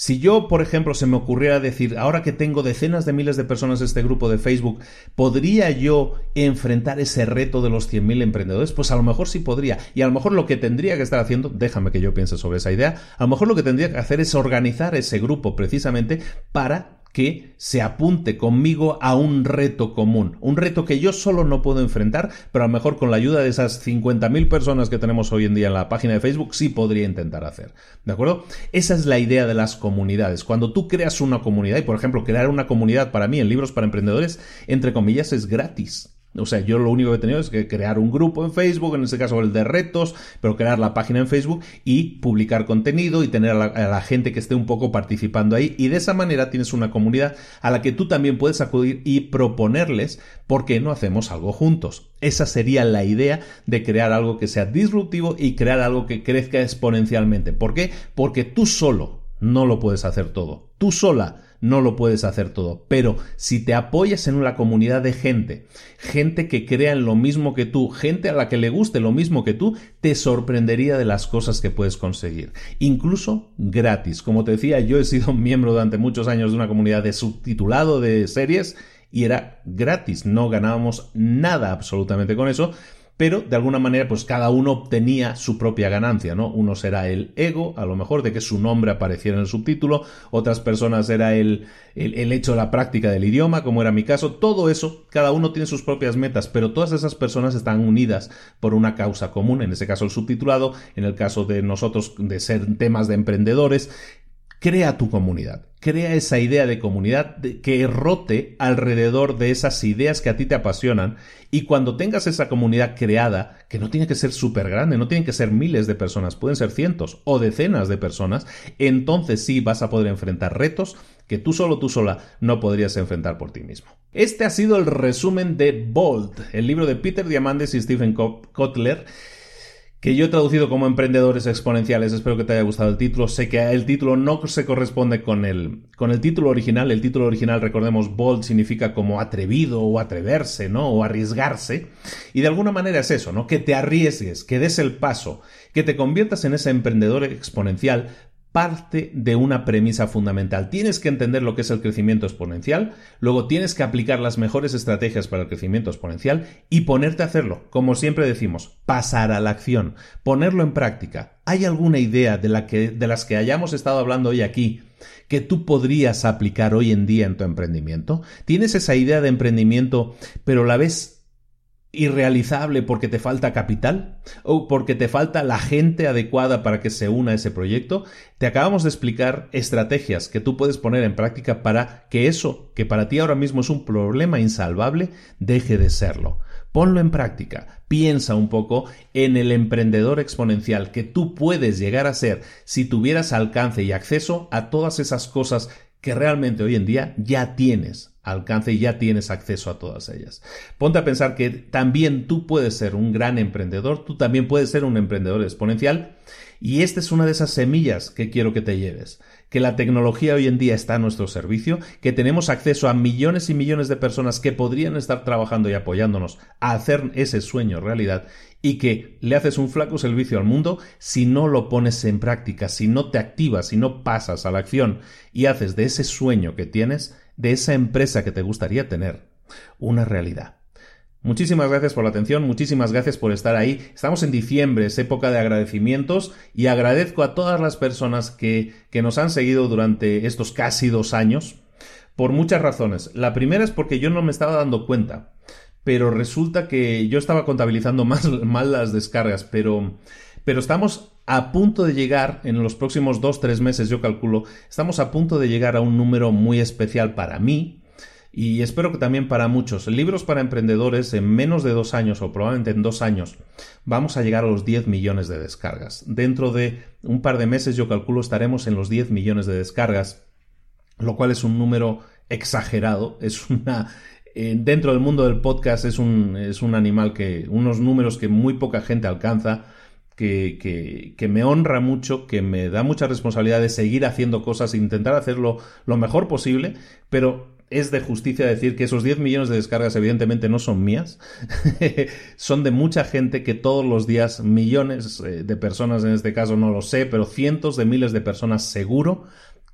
Si yo, por ejemplo, se me ocurriera decir, ahora que tengo decenas de miles de personas en este grupo de Facebook, ¿podría yo enfrentar ese reto de los 100.000 emprendedores? Pues a lo mejor sí podría. Y a lo mejor lo que tendría que estar haciendo, déjame que yo piense sobre esa idea, a lo mejor lo que tendría que hacer es organizar ese grupo precisamente para que se apunte conmigo a un reto común, un reto que yo solo no puedo enfrentar, pero a lo mejor con la ayuda de esas 50.000 personas que tenemos hoy en día en la página de Facebook sí podría intentar hacer. ¿De acuerdo? Esa es la idea de las comunidades. Cuando tú creas una comunidad, y por ejemplo, crear una comunidad para mí en libros para emprendedores, entre comillas, es gratis. O sea, yo lo único que he tenido es que crear un grupo en Facebook, en este caso el de retos, pero crear la página en Facebook y publicar contenido y tener a la, gente que esté un poco participando ahí. Y de esa manera tienes una comunidad a la que tú también puedes acudir y proponerles por qué no hacemos algo juntos. Esa sería la idea de crear algo que sea disruptivo y crear algo que crezca exponencialmente. ¿Por qué? Porque tú solo no lo puedes hacer todo. Tú sola no lo puedes hacer todo. Pero si te apoyas en una comunidad de gente, gente que crea en lo mismo que tú, gente a la que le guste lo mismo que tú, te sorprendería de las cosas que puedes conseguir. Incluso gratis. Como te decía, yo he sido miembro durante muchos años de una comunidad de subtitulado de series y era gratis. No ganábamos nada absolutamente con eso pero de alguna manera pues cada uno obtenía su propia ganancia, ¿no? Uno será el ego, a lo mejor de que su nombre apareciera en el subtítulo, otras personas era el, el, hecho de la práctica del idioma, como era mi caso, todo eso, cada uno tiene sus propias metas, pero todas esas personas están unidas por una causa común, en ese caso el subtitulado, en el caso de nosotros de ser temas de emprendedores, Crea tu comunidad, crea esa idea de comunidad que rote alrededor de esas ideas que a ti te apasionan y cuando tengas esa comunidad creada, que no tiene que ser súper grande, no tienen que ser miles de personas, pueden ser cientos o decenas de personas, entonces sí vas a poder enfrentar retos que tú solo, tú sola, no podrías enfrentar por ti mismo. Este ha sido el resumen de Bold, el libro de Peter Diamandis y Stephen Kotler que yo he traducido como emprendedores exponenciales. Espero que te haya gustado el título. Sé que el título no se corresponde con el, con el título original. El título original, recordemos, bold significa como atrevido o atreverse, ¿no? O arriesgarse. Y de alguna manera es eso, ¿no? Que te arriesgues, que des el paso, que te conviertas en ese emprendedor exponencial parte de una premisa fundamental. Tienes que entender lo que es el crecimiento exponencial, luego tienes que aplicar las mejores estrategias para el crecimiento exponencial y ponerte a hacerlo. Como siempre decimos, pasar a la acción, ponerlo en práctica. ¿Hay alguna idea de, la que, de las que hayamos estado hablando hoy aquí que tú podrías aplicar hoy en día en tu emprendimiento? ¿Tienes esa idea de emprendimiento pero la ves irrealizable porque te falta capital o porque te falta la gente adecuada para que se una a ese proyecto, te acabamos de explicar estrategias que tú puedes poner en práctica para que eso, que para ti ahora mismo es un problema insalvable, deje de serlo. Ponlo en práctica, piensa un poco en el emprendedor exponencial que tú puedes llegar a ser si tuvieras alcance y acceso a todas esas cosas que realmente hoy en día ya tienes alcance y ya tienes acceso a todas ellas. Ponte a pensar que también tú puedes ser un gran emprendedor, tú también puedes ser un emprendedor exponencial y esta es una de esas semillas que quiero que te lleves, que la tecnología hoy en día está a nuestro servicio, que tenemos acceso a millones y millones de personas que podrían estar trabajando y apoyándonos a hacer ese sueño realidad y que le haces un flaco servicio al mundo si no lo pones en práctica, si no te activas, si no pasas a la acción y haces de ese sueño que tienes, de esa empresa que te gustaría tener, una realidad. Muchísimas gracias por la atención, muchísimas gracias por estar ahí. Estamos en diciembre, es época de agradecimientos y agradezco a todas las personas que, que nos han seguido durante estos casi dos años por muchas razones. La primera es porque yo no me estaba dando cuenta, pero resulta que yo estaba contabilizando más, mal las descargas, pero, pero estamos a punto de llegar, en los próximos dos, tres meses yo calculo, estamos a punto de llegar a un número muy especial para mí, y espero que también para muchos. Libros para emprendedores en menos de dos años o probablemente en dos años vamos a llegar a los 10 millones de descargas. Dentro de un par de meses yo calculo estaremos en los 10 millones de descargas, lo cual es un número exagerado, es una... Eh, dentro del mundo del podcast es un, es un animal que, unos números que muy poca gente alcanza, que, que, que, me honra mucho, que me da mucha responsabilidad de seguir haciendo cosas, intentar hacerlo lo mejor posible, pero es de justicia decir que esos 10 millones de descargas evidentemente no son mías, son de mucha gente que todos los días, millones eh, de personas en este caso, no lo sé, pero cientos de miles de personas seguro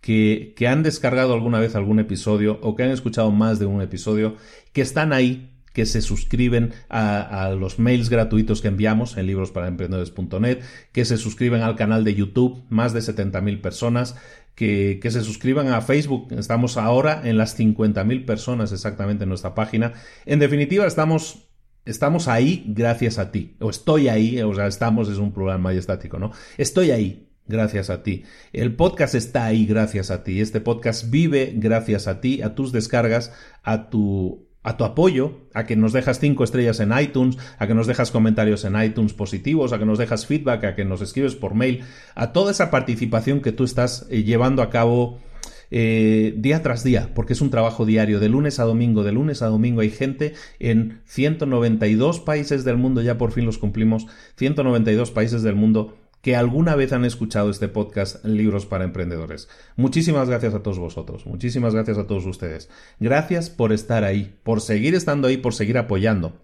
que, que han descargado alguna vez algún episodio o que han escuchado más de un episodio, que están ahí que se suscriben a, los mails gratuitos que enviamos en librosparaemprendedores.net, que se suscriben al canal de YouTube, más de 70.000 personas, que, que, se suscriban a Facebook. Estamos ahora en las 50.000 personas exactamente en nuestra página. En definitiva, estamos, estamos ahí gracias a ti. O estoy ahí, o sea, estamos es un plural majestático, ¿no? Estoy ahí gracias a ti. El podcast está ahí gracias a ti. Este podcast vive gracias a ti, a tus descargas, a tu a tu apoyo, a que nos dejas cinco estrellas en iTunes, a que nos dejas comentarios en iTunes positivos, a que nos dejas feedback, a que nos escribes por mail, a toda esa participación que tú estás eh, llevando a cabo eh, día tras día, porque es un trabajo diario, de lunes a domingo, de lunes a domingo hay gente en 192 países del mundo, ya por fin los cumplimos, 192 países del mundo que alguna vez han escuchado este podcast Libros para Emprendedores. Muchísimas gracias a todos vosotros, muchísimas gracias a todos ustedes. Gracias por estar ahí, por seguir estando ahí, por seguir apoyando.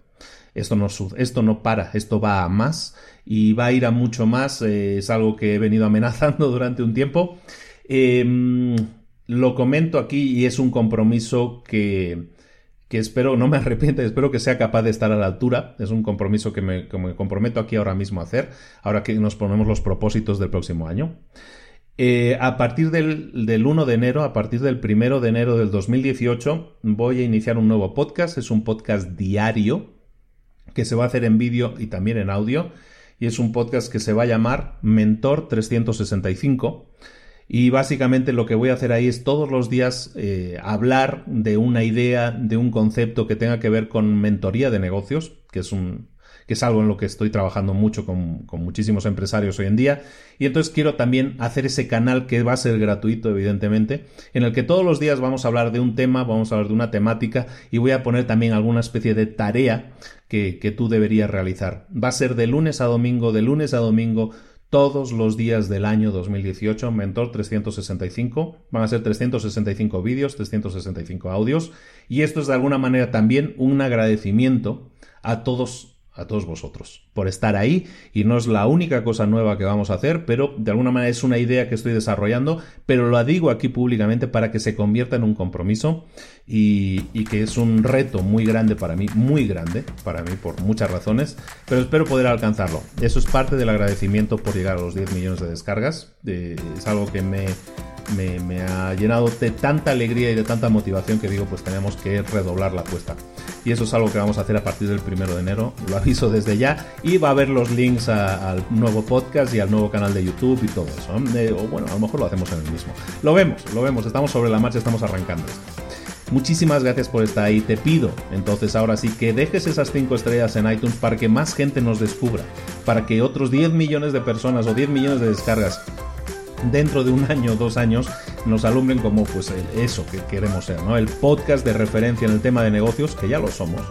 Esto no, esto no para, esto va a más y va a ir a mucho más. Eh, es algo que he venido amenazando durante un tiempo. Eh, lo comento aquí y es un compromiso que, que espero, no me arrepiente, espero que sea capaz de estar a la altura. Es un compromiso que me, comprometo aquí ahora mismo a hacer, ahora que nos ponemos los propósitos del próximo año. Eh, a partir del, del, 1 de enero, a partir del 1 de enero del 2018, voy a iniciar un nuevo podcast. Es un podcast diario que se va a hacer en vídeo y también en audio. Y es un podcast que se va a llamar Mentor 365 y básicamente lo que voy a hacer ahí es todos los días eh, hablar de una idea, de un concepto que tenga que ver con mentoría de negocios, que es un, que es algo en lo que estoy trabajando mucho con, con, muchísimos empresarios hoy en día. Y entonces quiero también hacer ese canal que va a ser gratuito, evidentemente, en el que todos los días vamos a hablar de un tema, vamos a hablar de una temática y voy a poner también alguna especie de tarea que, que tú deberías realizar. Va a ser de lunes a domingo, de lunes a domingo todos los días del año 2018, Mentor 365. Van a ser 365 vídeos, 365 audios. Y esto es de alguna manera también un agradecimiento a todos a todos vosotros por estar ahí y no es la única cosa nueva que vamos a hacer, pero de alguna manera es una idea que estoy desarrollando, pero lo digo aquí públicamente para que se convierta en un compromiso y, y, que es un reto muy grande para mí, muy grande para mí por muchas razones, pero espero poder alcanzarlo. Eso es parte del agradecimiento por llegar a los 10 millones de descargas, eh, es algo que me me, ha llenado de tanta alegría y de tanta motivación que digo, pues tenemos que redoblar la apuesta. Y eso es algo que vamos a hacer a partir del primero de enero, lo aviso desde ya, y va a haber los links al nuevo podcast y al nuevo canal de YouTube y todo eso. Eh, o bueno, a lo mejor lo hacemos en el mismo. Lo vemos, lo vemos, estamos sobre la marcha, estamos arrancando. Muchísimas gracias por estar ahí. Te pido entonces ahora sí que dejes esas 5 estrellas en iTunes para que más gente nos descubra, para que otros 10 millones de personas o 10 millones de descargas dentro de un año o dos años nos alumbren como pues eso que queremos ser, ¿no? El podcast de referencia en el tema de negocios, que ya lo somos,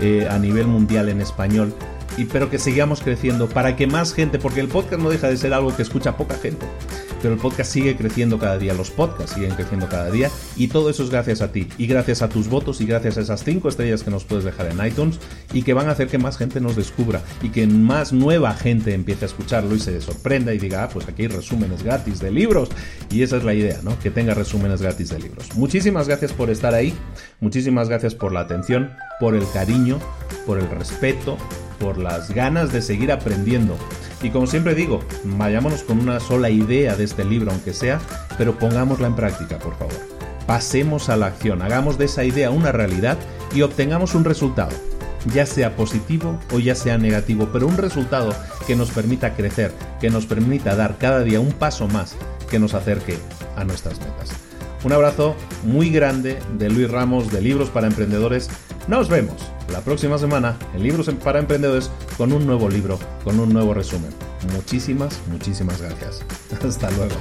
eh, a nivel mundial en español, y pero que sigamos creciendo para que más gente, porque el podcast no deja de ser algo que escucha poca gente pero el podcast sigue creciendo cada día, los podcasts siguen creciendo cada día y todo eso es gracias a ti y gracias a tus votos y gracias a esas cinco estrellas que nos puedes dejar en iTunes y que van a hacer que más gente nos descubra y que más nueva gente empiece a escucharlo y se sorprenda y diga, ah, pues aquí hay resúmenes gratis de libros y esa es la idea, ¿no? Que tenga resúmenes gratis de libros. Muchísimas gracias por estar ahí, muchísimas gracias por la atención por el cariño, por el respeto, por las ganas de seguir aprendiendo. Y como siempre digo, vayámonos con una sola idea de este libro, aunque sea, pero pongámosla en práctica, por favor. Pasemos a la acción, hagamos de esa idea una realidad y obtengamos un resultado, ya sea positivo o ya sea negativo, pero un resultado que nos permita crecer, que nos permita dar cada día un paso más que nos acerque a nuestras metas. Un abrazo muy grande de Luis Ramos de Libros para Emprendedores. Nos vemos la próxima semana en Libros para Emprendedores con un nuevo libro, con un nuevo resumen. Muchísimas, muchísimas gracias. Hasta luego.